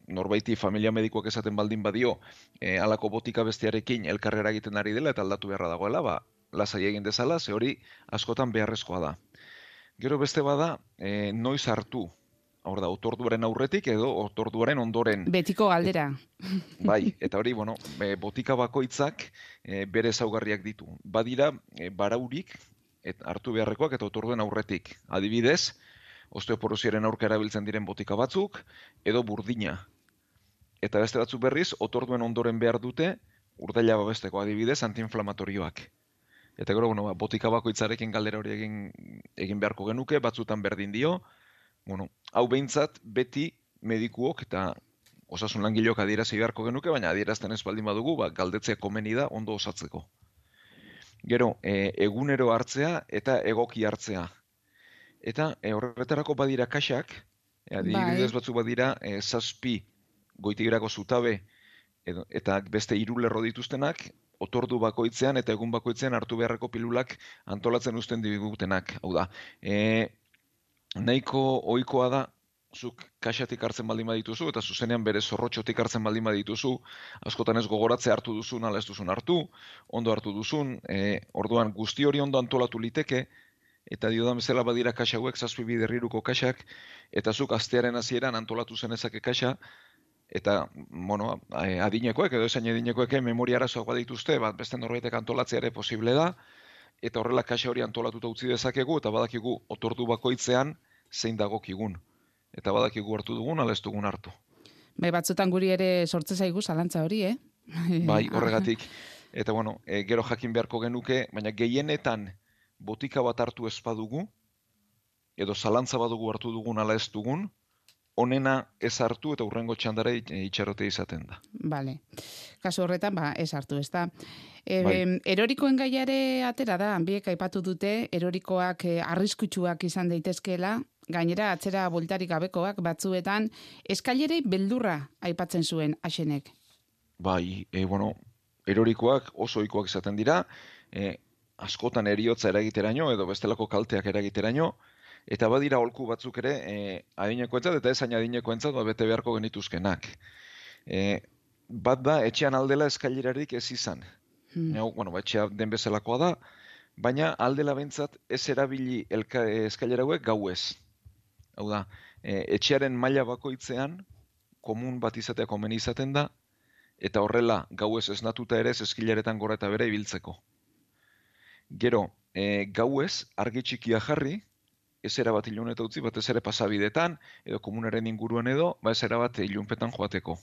norbaiti familia medikoak esaten baldin badio, e, alako botika bestearekin elkarrera egiten ari dela eta aldatu beharra dagoela, ba, lasai egin dezala, ze hori askotan beharrezkoa da. Gero beste bada, e, noiz hartu, hor da, otorduaren aurretik edo otorduaren ondoren. Betiko galdera. Bai, eta hori, bueno, e, botika bakoitzak e, bere ezaugarriak ditu. Badira, e, baraurik, et, hartu beharrekoak eta otorduen aurretik. Adibidez, osteoporoziaren aurka erabiltzen diren botika batzuk, edo burdina. Eta beste batzuk berriz, otorduen ondoren behar dute, urdaila babesteko adibidez, antiinflamatorioak. Eta gero, bueno, ba, botika bakoitzarekin galdera hori egin, egin beharko genuke, batzutan berdin dio, bueno, hau behintzat beti medikuok eta osasun langileok adierazi beharko genuke, baina adierazten ez baldin badugu, ba, galdetzea komeni da ondo osatzeko. Gero, e, egunero hartzea eta egoki hartzea. Eta e, horretarako badira kaxak, e, adibidez Bai. batzu badira e, zazpi goitigirako zutabe edo, eta beste hiru lerro dituztenak, otordu bakoitzean eta egun bakoitzean hartu beharreko pilulak antolatzen uzten digutenak. Hau da, e, nahiko ohikoa da zuk kaxatik hartzen baldin badituzu eta zuzenean bere zorrotxotik hartzen baldin badituzu, askotan ez gogoratze hartu duzun, ala ez duzun hartu, ondo hartu duzun, e, orduan guzti hori ondo antolatu liteke, eta dio bezala badira kaxa hauek, zazpi biderriruko kaxak, eta zuk astearen hasieran antolatu zenezake kaxa, eta, bueno, e, adinekoek, edo esain adinekoek, memoria arazoak badituzte, bat beste norbaitek antolatzea ere posible da, eta horrela kaxa hori antolatuta utzi dezakegu, eta badakigu otordu bakoitzean zein dagokigun. Eta badakigu hartu dugun, ala ez dugun hartu. Bai, batzutan guri ere sortze zaigu zalantza hori, eh? Bai, horregatik. Eta bueno, e, gero jakin beharko genuke, baina gehienetan botika bat hartu ez badugu, edo zalantza badugu hartu dugun ala ez dugun, onena ez hartu eta urrengo txandara itxarote izaten da. Bale. Kasu horretan, ba, ez hartu, ez da. E, Bai. Erorikoen gaiare atera da, biek aipatu dute, erorikoak e, arriskutsuak izan daitezkeela, gainera atzera bultarik gabekoak batzuetan, eskailerei beldurra aipatzen zuen asenek. Bai, e, bueno, erorikoak oso ohikoak izaten dira, e, askotan eriotza eragiteraino edo bestelako kalteak eragiteraino, eta badira holku batzuk ere e, adinekoentzat eta ezain adinekoentzat ba, bete beharko genituzkenak. E, bat da, etxean aldela eskailerarik ez izan. Hmm. Neu, bueno, ba, etxea den bezalakoa da, baina aldela bentzat ez erabili elka, eskailera hauek gau ez. Hau da, e, etxearen maila bakoitzean, komun bat izatea komeni izaten da, eta horrela gauez esnatuta ere ez eskilaretan gora eta bere ibiltzeko. Gero, e, gauez argi txikia jarri, ez erabat ilun eta utzi, batez ere pasabidetan, edo komunaren inguruan edo, ba ez erabat ilunpetan joateko.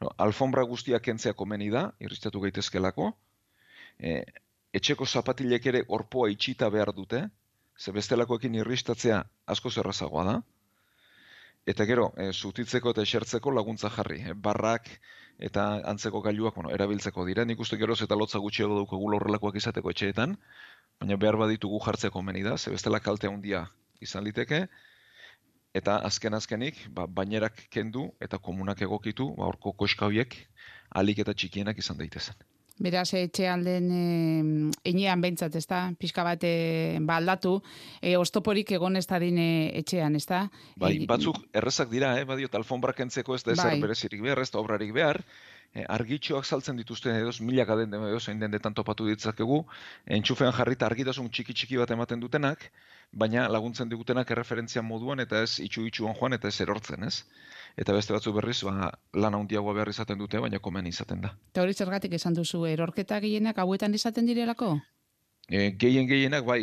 No, alfombra guztiak kentzea komeni da, irristatu gaitezkelako, e, etxeko zapatilek ere orpoa itxita behar dute, ze bestelakoekin irristatzea asko zerrazagoa da, Eta gero, e, zutitzeko eta esertzeko laguntza jarri. E, barrak eta antzeko gailuak bueno, erabiltzeko dira. Nik uste geroz eta lotza gutxiago daukagu horrelakoak izateko etxeetan, baina behar baditugu jartzeko meni da, ze bestela kalte handia izan liteke, eta azken azkenik, ba, bainerak kendu eta komunak egokitu, ba, orko koska horiek alik eta txikienak izan daitezen. Beraz, etxe alden e, enean behintzat, ez da? Pixka bat e, ba aldatu, e, ostoporik egon ez dadin e, etxean, ez da? Bai, batzuk errezak dira, eh? badiot alfombra kentzeko ez da ezer Bai. berezirik behar, ez da obrarik behar, argitxoak saltzen dituzte edoz, milaka den edo zein dendetan topatu ditzakegu, entxufean jarrita argitasun txiki txiki bat ematen dutenak, baina laguntzen digutenak erreferentzia moduan eta ez itxu itxuan joan eta ez erortzen, ez? Eta beste batzu berriz, ba, lan handiagoa behar izaten dute, baina komen izaten da. Eta hori zergatik esan duzu, erorketa gehienak hauetan izaten direlako? E, gehien gehienak bai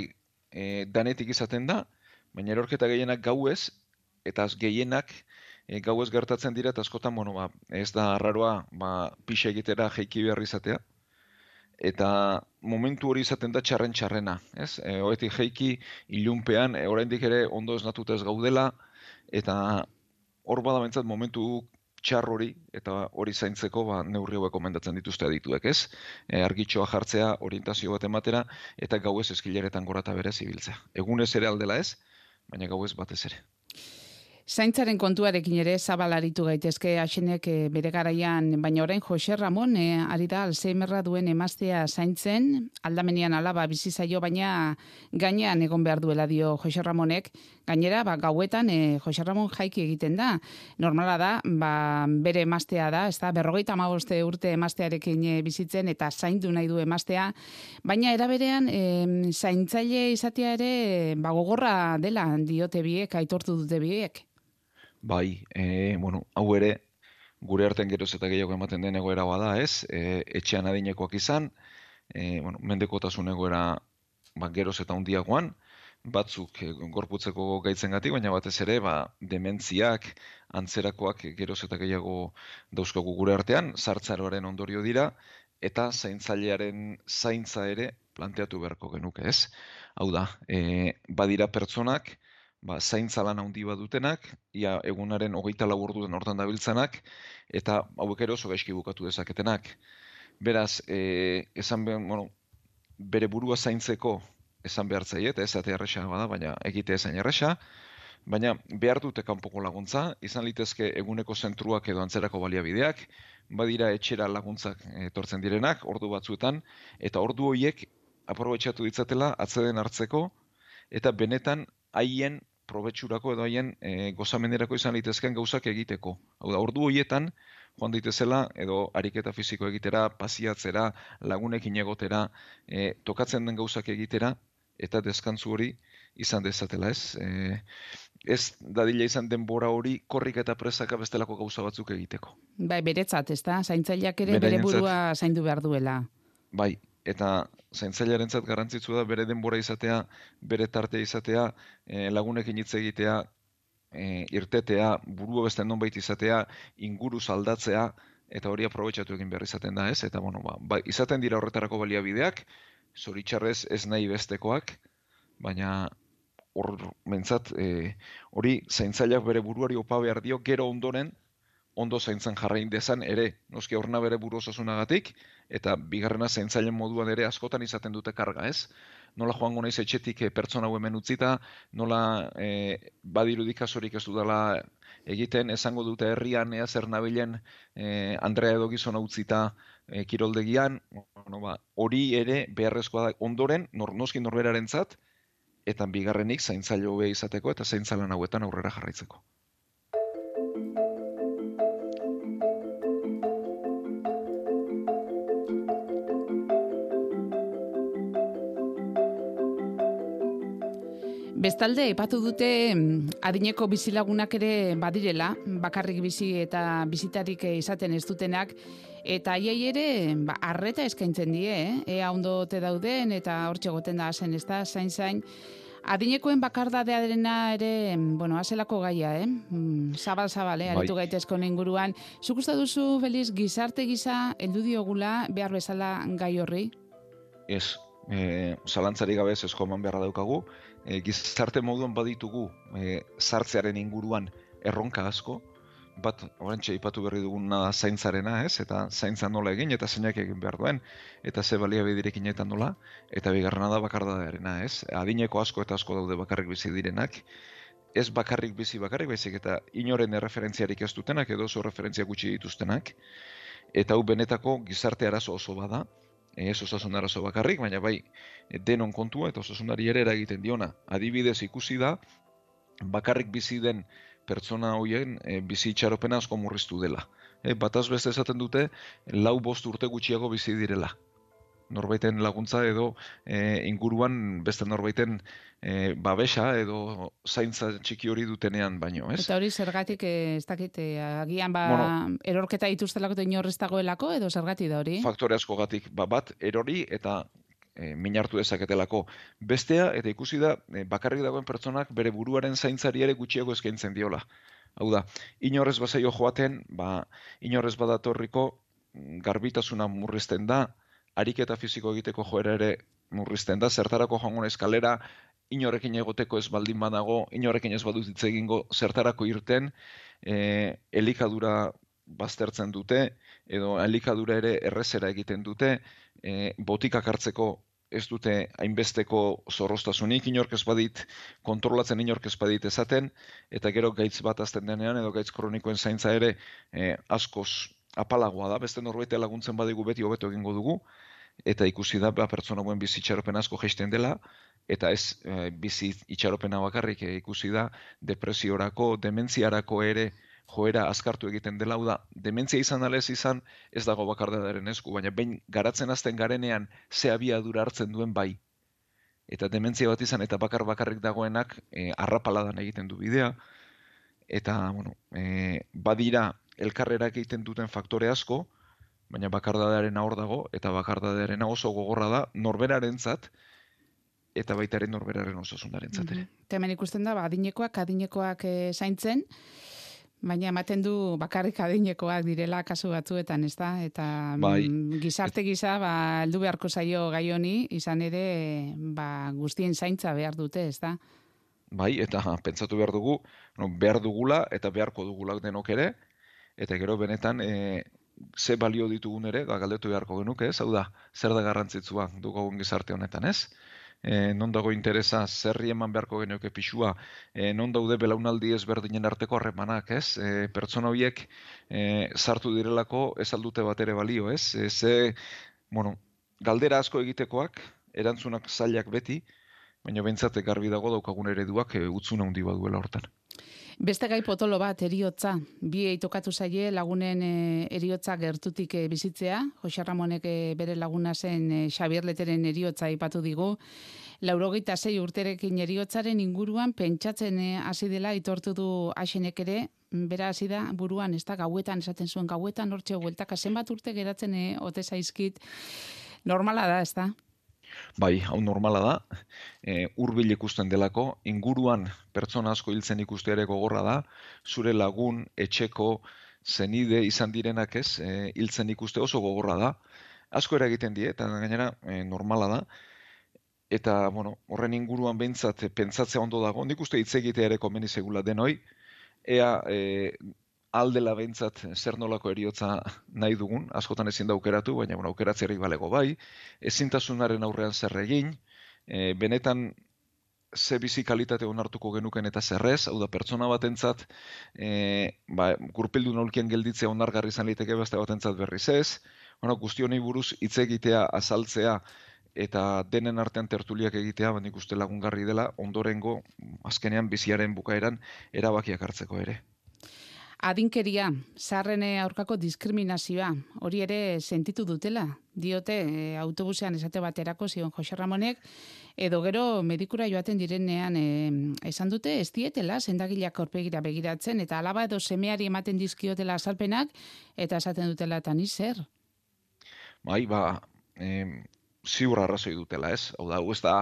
e, danetik izaten da, baina erorketa gehienak gauez, eta az gehienak e, gauez gertatzen dira, eta askotan, bueno, ba, ez da arraroa ba, pixa egitera jeiki behar izatea, eta momentu hori izaten da txarren txarrena, ez? E, Oetik jeiki ilunpean, e, oraindik ere ondo esnatuta ez gaudela, eta hor bada bentsat momentu txar hori eta hori zaintzeko ba, neurri hauek komendatzen dituzte adituek, ez? E, argitxoa jartzea, orientazio bat ematera, eta gauez eskilaretan gora eta berez ibiltzea. Egunez ere aldela ez, baina gauez batez ere. Zaintzaren kontuarekin ere zabalaritu gaitezke asenek e, bere garaian, baina orain Jose Ramon e, ari da Alzheimerra duen emaztea zaintzen, aldamenean alaba bizi zaio, baina gainean egon behar duela dio Jose Ramonek, gainera ba, gauetan e, Jose Ramon jaiki egiten da. Normala da, ba, bere emaztea da, ez da, berrogeita amaboste urte emaztearekin e, bizitzen eta zaindu nahi du emaztea, baina eraberean e, zaintzaile izatea ere ba, gogorra dela diote biek, aitortu dute biek. Bai, e, bueno, hau ere, gure artean geroz eta gehiago ematen den egoera bada, ez? E, etxean adinekoak izan, e, bueno, mendekotasun egoera ba, geroz eta handiagoan, batzuk e, gorputzeko gaitzengatik, baina batez ere, ba, dementziak, antzerakoak geroz eta gehiago dauzkagu gure artean, sartzaroaren ondorio dira, eta zaintzailearen zaintza ere planteatu beharko genuke, ez? Hau da, e, badira pertsonak, ba, zaintza lan handi badutenak, ia egunaren hogeita lau orduan hortan dabiltzanak, eta hauek ere oso gaizki bukatu dezaketenak. Beraz, e, esan behar, bueno, bere burua zaintzeko esan behar zaie, eta ez atea erresa bada, baina egite esan erresa, baina behar dute kanpoko laguntza, izan litezke eguneko zentruak edo antzerako baliabideak, badira etxera laguntzak etortzen direnak, ordu batzuetan, eta ordu horiek aprobetxatu ditzatela atzeden hartzeko, eta benetan haien probetxurako edo haien e, gozamenerako izan litezken gauzak egiteko. Hau da, ordu horietan, joan daitezela, edo ariketa fisiko egitera, pasiatzera, lagunekin egotera, e, tokatzen den gauzak egitera, eta deskantzu hori izan dezatela, ez? E, ez dadila izan denbora hori korrik eta presaka bestelako gauza batzuk egiteko. Bai, beretzat, ez da? Zaintzaileak ere bere burua zaindu behar duela. Bai, eta zaintzailearentzat garrantzitsua da bere denbora izatea, bere tartea izatea, e, lagunekin hitz egitea, e, irtetea, burua beste nonbait izatea, inguru aldatzea, eta hori aprobetxatu egin behar izaten da, ez? Eta, bueno, ba, ba, izaten dira horretarako baliabideak, zoritxarrez ez nahi bestekoak, baina hor mentzat, e, hori zaintzaileak bere buruari opa behar dio, gero ondoren, ondo zaintzen jarrain dezan ere, noski horna bere buru osasunagatik, eta bigarrena zaintzaileen moduan ere askotan izaten dute karga, ez? Nola joango naiz etxetik eh, pertsona hau hemen utzita, nola eh, badirudik kasorik ez dudala egiten, esango dute herrian ea zer nabilen eh, Andrea edo gizona utzita eh, kiroldegian, bueno, ba, hori ere beharrezkoa da ondoren, nor, noski norberarentzat, eta bigarrenik zaintzaile hobea izateko eta zaintzalan hauetan aurrera jarraitzeko. Bestalde, epatu dute mm, adineko bizilagunak ere badirela, bakarrik bizi eta bizitarik izaten ez dutenak, eta aiei ere, ba, arreta eskaintzen die, eh? ea ondo te dauden, eta hortxe goten da zen, ez da, zain zain, Adinekoen bakardadearena ere, mm, bueno, azelako gaia, eh? Mm, Zabal, zabal, eh? Aritu Bai. gaitezko inguruan. Zuk uste duzu, Feliz, gizarte gisa, heldu diogula, behar bezala gai horri? Ez, e, zalantzari gabe esko eman beharra daukagu, e, gizarte moduan baditugu e, sartzearen inguruan erronka asko, bat orantxe ipatu berri duguna da zaintzarena, ez? Eta zaintza nola egin eta zeinak egin behar duen eta ze baliabiderekin eta nola eta bigarrena da bakardadearena, ez? Adineko asko eta asko daude bakarrik bizi direnak. Ez bakarrik bizi bakarrik baizik eta inoren erreferentziarik ez dutenak edo oso referentzia gutxi dituztenak. Eta hau benetako gizarte arazo oso bada, ez osasun arazo bakarrik, baina bai denon kontua eta osasunari ere eragiten diona. Adibidez ikusi da, bakarrik bizi den pertsona hoien e, bizi itxaropena asko murriztu dela. E, bataz beste esaten dute, lau bost urte gutxiago bizi direla. Norbaiten laguntza edo e, inguruan beste norbaiten e, babesa edo zaintza txiki hori dutenean baino, ez? Eta hori zergatik, eh, ez dakit, agian ba, Bueno. erorketa dituztelako eta inorrez dagoelako, edo zergatik da hori? faktore askogatik ba, bat erori eta e, minartu dezaketelako. Bestea, eta ikusi da, e, bakarrik dagoen pertsonak bere buruaren zaintzari ere gutxiago eskaintzen diola. Hau da, inorrez bazaio joaten, ba, inorrez badatorriko mm, garbitasuna murrizten da, ariketa fisiko egiteko joera ere murrizten da, zertarako joango naiz kalera, inorekin egoteko ez baldin badago, inorekin ez badut hitz egingo zertarako irten, e, elikadura baztertzen dute, edo elikadura ere errezera egiten dute, e, botikak hartzeko ez dute hainbesteko zorroztasunik, inork ez badit kontrolatzen inork ez badit ezaten, eta gero gaitz bat azten denean, edo gaitz kronikoen zaintza ere e, askoz apalagoa da, beste norbaitea laguntzen badigu beti hobeto egingo dugu, eta ikusi da ba, pertsona hauen bizi itxaropen asko jaisten dela, eta ez e, bizi itxaropena bakarrik e, ikusi da depresiorako, dementziarako ere joera azkartu egiten dela, da, dementzia izan ala ez izan, ez dago bakardadaren esku, baina behin garatzen hasten garenean ze abiadura hartzen duen bai. Eta dementzia bat izan eta bakar bakarrik dagoenak e, arrapaladan egiten du bidea, eta, bueno, e, badira elkarrerak egiten duten faktore asko, baina bakardadearen hor dago, eta bakardadearen oso gogorra da, norberarentzat, eta baita ere norberaren osasunarentzat ere. Eta hemen ikusten da, ba, adinekoak, adinekoak eh, zaintzen, baina ematen du bakarrik adinekoak direla kasu batzuetan, ez da? Eta Bai. mm, gizarte gisa, ba, heldu beharko zaio gai honi, izan ere, ba, guztien zaintza behar dute, ez da? Bai, eta pentsatu behar dugu, no, behar dugula eta beharko dugula denok ere, eta gero benetan e, ze balio ditugun ere, da galdetu beharko genuke, ez? Hau da, zer da garrantzitsua dugun gizarte honetan, ez? E, non dago interesa, zerri eman beharko genuke pixua, e, non daude belaunaldi ezberdinen arteko harremanak, ez? E, pertsona horiek e, sartu direlako ez aldute bat ere balio, ez? E, ze, bueno, galdera asko egitekoak, erantzunak zailak beti, baina behintzat garbi dago daukagun ereduak e, utzun handi baduela hortan. Beste gai potolo bat eriotza, bi tokatu zaie lagunen e, eriotza gertutik e, bizitzea, Jose Ramonek e, bere laguna zen Xabier Leteren eriotza ipatu digu, laurogeita zei urterekin eriotzaren inguruan pentsatzen hasi dela itortu du asenek ere, bera hasi da buruan, ez da gauetan esaten zuen gauetan, hortxe bueltaka zenbat urte geratzen ote zaizkit, normala da, ez da? Bai, hau normala da, e, urbil ikusten delako, inguruan pertsona asko hiltzen ikuste ere gogorra da, zure lagun, etxeko, zenide izan direnak ez, e, hiltzen ikuste oso gogorra da, asko ere egiten die, eta gainera e, normala da, eta bueno, horren inguruan behintzat pentsatzea ondo dago, nik uste hitz egitea ere komeni segula denoi, ea e, aldela behintzat zer nolako eriotza nahi dugun, askotan ezin da aukeratu, baina bueno, aukeratzerik balego bai, ezintasunaren aurrean zer egin, e, benetan ze bizi kalitate onartuko genuken eta zerrez, hau da pertsona batentzat, e, ba, gurpildu nolkien gelditzea onargarri izan liteke beste batentzat berriz ez, bueno, guzti honi buruz hitz egitea, azaltzea, eta denen artean tertuliak egitea, baina uste lagungarri dela, ondorengo, azkenean biziaren bukaeran, erabakiak hartzeko ere. Adinkeria, zarrene aurkako diskriminazioa, hori ere sentitu dutela, diote e, autobusean esate baterako zion Jose Ramonek, edo gero medikura joaten direnean e, esan dute ez dietela zendagileak orpegira begiratzen, eta alaba edo semeari ematen dizkiotela azalpenak, eta esaten dutela eta ni zer. Bai, ba, e, ziur arrazoi dutela ez, hau da, ez da,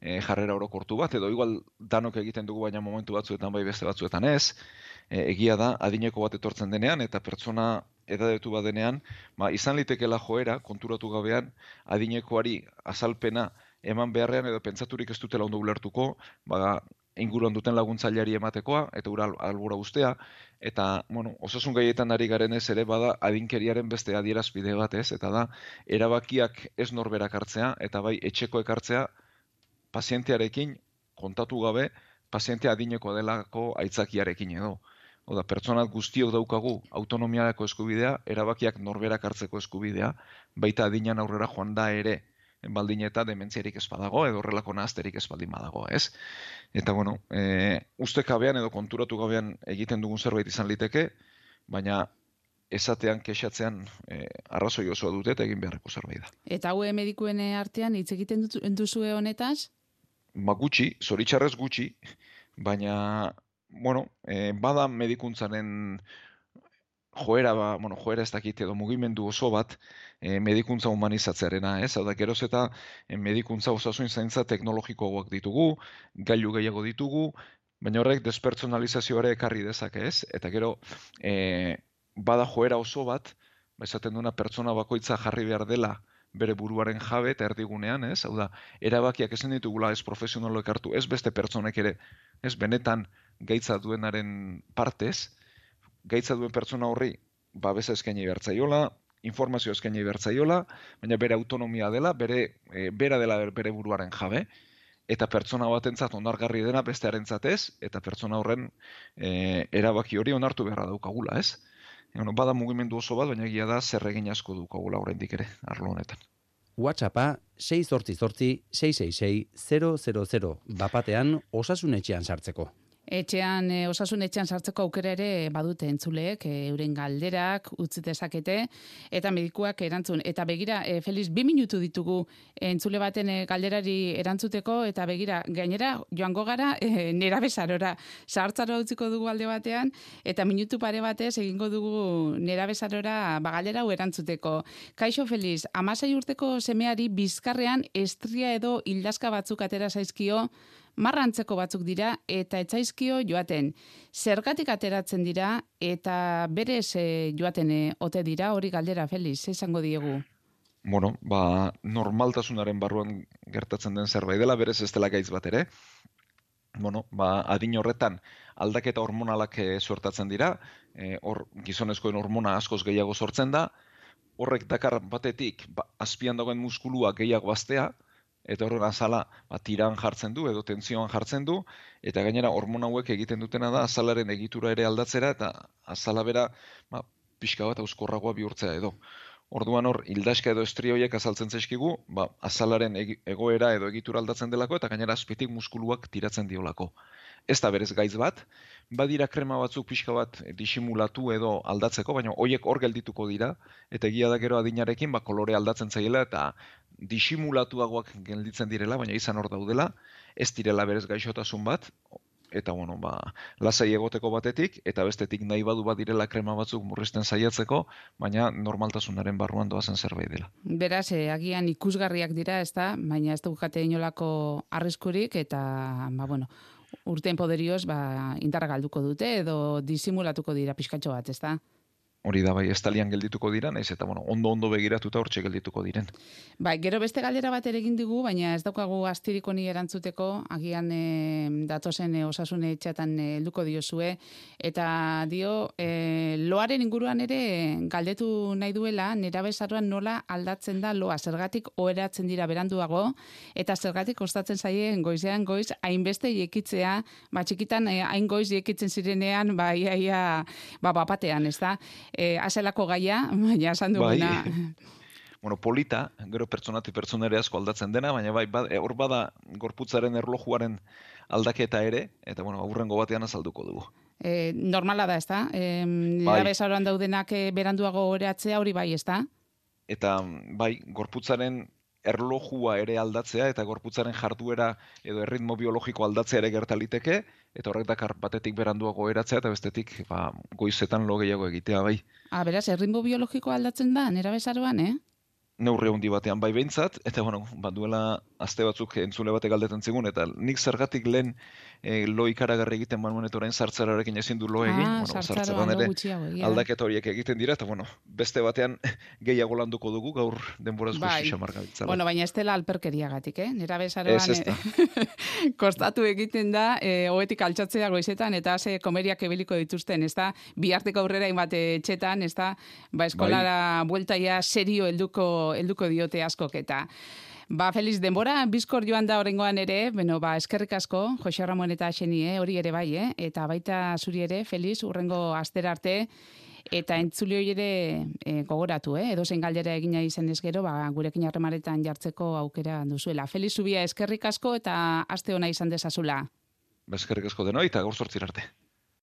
e, jarrera orokortu bat, edo igual danok egiten dugu baina momentu batzuetan bai beste batzuetan ez, e, egia da adineko bat etortzen denean eta pertsona edadetu bat denean, ba, izan litekela joera, konturatu gabean, adinekoari azalpena eman beharrean edo pentsaturik ez dutela ondo ulertuko, ba, inguruan duten laguntzaileari ematekoa, eta ura albura ustea, eta, bueno, osasun gaietan ari garen ez ere, bada adinkeriaren beste adierazpide bat ez, eta da, erabakiak ez norberak hartzea, eta bai etxeko ekartzea, pazientearekin kontatu gabe, pazientea adineko delako aitzakiarekin edo. Oda, pertsonat guztiok daukagu autonomiako eskubidea, erabakiak norberak hartzeko eskubidea, baita adinan aurrera joan da ere, baldin eta dementziarik espadago, edo horrelako nahazterik espaldin badago, ez? Eta, bueno, e, uste kabean edo konturatu gabean egiten dugun zerbait izan liteke, baina esatean kexatzean e, arrazoi osoa dute eta egin beharreko zerbait da. Eta haue medikuen artean hitz egiten duzue honetaz? Ba, gutxi, zoritxarrez gutxi, baina bueno, e, bada medikuntzaren joera, ba, bueno, joera ez dakit edo mugimendu oso bat e, medikuntza humanizatzearena, ez? Hau da, geroz eta e, medikuntza osasun zaintza teknologikoagoak ditugu, gailu gehiago ditugu, baina horrek despertsonalizazioare ekarri dezake, ez? Eta gero, e, bada joera oso bat, ba, esaten duna pertsona bakoitza jarri behar dela bere buruaren jabe eta erdigunean, ez? Hau da, erabakiak esan ditugula ez profesionalo ekartu, ez beste pertsonek ere, ez benetan gaitza duenaren partez, gaitza duen pertsona horri babesa eskaini bertzaiola, informazio eskaini bertzaiola, baina bere autonomia dela, bere e, bera dela bere buruaren jabe, eta pertsona batentzat onargarri dena bestearentzat ez, eta pertsona horren e, erabaki hori onartu beharra daukagula, ez? Bueno, bada mugimendu oso bat, baina egia da zer egin asko daukagula oraindik ere, arlo honetan. WhatsAppa 6 666 000 bapatean osasunetxean sartzeko. Etxean, e, osasun etxean sartzeko aukera ere badute entzuleek, e, euren galderak utzi dezakete eta medikuak erantzun. Eta begira, e, Feliz, bi minutu ditugu entzule baten e, galderari erantzuteko eta begira, gainera, joango gara, e, nera besarora, sartzaro utziko dugu alde batean, eta minutu pare batez egingo dugu nera besarora bagaldera hau erantzuteko. Kaixo, Feliz, amasai urteko semeari bizkarrean estria edo hildaska batzuk atera zaizkio, marrantzeko batzuk dira eta etzaizkio joaten. Zergatik ateratzen dira eta berez e, joaten e, ote dira hori galdera Feliz, esango diegu. Bueno, ba, normaltasunaren barruan gertatzen den zerbait dela, berez ez dela gaitz bat ere. Bueno, ba, adin horretan aldaketa hormonalak e, sortatzen dira, e, hor gizonezkoen hormona askoz gehiago sortzen da, horrek dakar batetik ba, azpian dagoen muskulua gehiago baztea, eta horren azala ba, tiran jartzen du edo tentsioan jartzen du eta gainera hormon hauek egiten dutena da azalaren egitura ere aldatzera eta azala bera ba, pixka bat euskorragoa bihurtzea edo. Orduan hor, hildaska edo estrioiek azaltzen zaizkigu, ba, azalaren egoera edo egitura aldatzen delako, eta gainera azpitik muskuluak tiratzen diolako. Ez da berez gaitz bat, badira krema batzuk pixka bat disimulatu edo aldatzeko, baina hoiek hor geldituko dira, eta egia da gero adinarekin, ba, kolore aldatzen zaiela, eta disimulatuagoak gelditzen direla, baina izan hor daudela, ez direla berez gaixotasun bat, eta bueno, ba, lasai egoteko batetik, eta bestetik nahi badu bat direla krema batzuk murrizten saiatzeko, baina normaltasunaren barruan doazen zerbait dela. Beraz, eh, agian ikusgarriak dira, ez da, baina ez dukate inolako arriskurik, eta, ba, bueno, urtein poderioz, ba, indarra galduko dute, edo disimulatuko dira pixkatxo bat, ez da? Hori da bai, estalian geldituko dira, naiz eta bueno, ondo ondo begiratuta hortxe geldituko diren. Bai, gero beste galdera bat ere egin digu, baina ez daukagu astirik honi erantzuteko, agian e, datozen e, osasune etxetan e, helduko diozue, eta dio, e, loaren inguruan ere galdetu nahi duela, nera bezaroan nola aldatzen da loa, zergatik oheratzen dira beranduago, eta zergatik kostatzen zaie goizean goiz, hainbeste iekitzea, ba, txikitan hain goiz iekitzen zirenean, ba, ia, ia, ba, bapatean, ez da? E, azelako gaia, baina esan duguna, Bueno, polita, gero pertsonatik pertsonere asko aldatzen dena, baina bai, ba- hor bada gorputzaren erlojuaren aldaketa ere, eta bueno, aurrengo batean azalduko dugu. E, normala da, ez da? E, Bai. bai. daudenak beranduago horatzea hori bai, ez da? Eta bai, gorputzaren erlojua ere aldatzea eta gorputzaren jarduera edo erritmo biologiko aldatzea ere gertaliteke eta horrek dakar batetik beranduago eratzea eta bestetik ba, goizetan lo gehiago egitea bai. Ah, beraz, erritmo biologiko aldatzen da, nera bezaroan, eh? Neurri handi batean bai behintzat, eta bueno, ba, duela aste batzuk entzule batek galdetzen zigun, eta nik zergatik lehen e, lo ikaragarri egiten manuen eta orain sartzerarekin ezin du lo egin, ah, bueno, sartzeran ere aldaketa horiek egiten dira, eta bueno, beste batean gehiago landuko dugu gaur denboraz Bai. goxi xamar gabiltzala. Bueno, baina ez dela alperkeriagatik, eh? Nera bezaroan Ez, ez eh, kostatu egiten da, eh, hoetik altxatzea goizetan, eta ze komeriak ebiliko dituzten, ez da? Biharteko aurrera inbat etxetan, ez da? Ba, eskolara Bai. bueltaia serio helduko, helduko diote askok, eta... Ba, Feliz, denbora bizkor joan da horrengoan ere, beno, ba, eskerrik asko, Jose Ramon eta Xeni, eh? hori ere bai, eh? eta baita zuri ere, Feliz, urrengo astera arte, eta entzulio ere e, gogoratu, eh? edo zen galdera egina izan ez gero, ba, gurekin harremaretan jartzeko aukera duzuela. Feliz zubia eskerrik asko eta aste ona izan dezazula. Ba, eskerrik asko denoi eta gaur sortzir arte.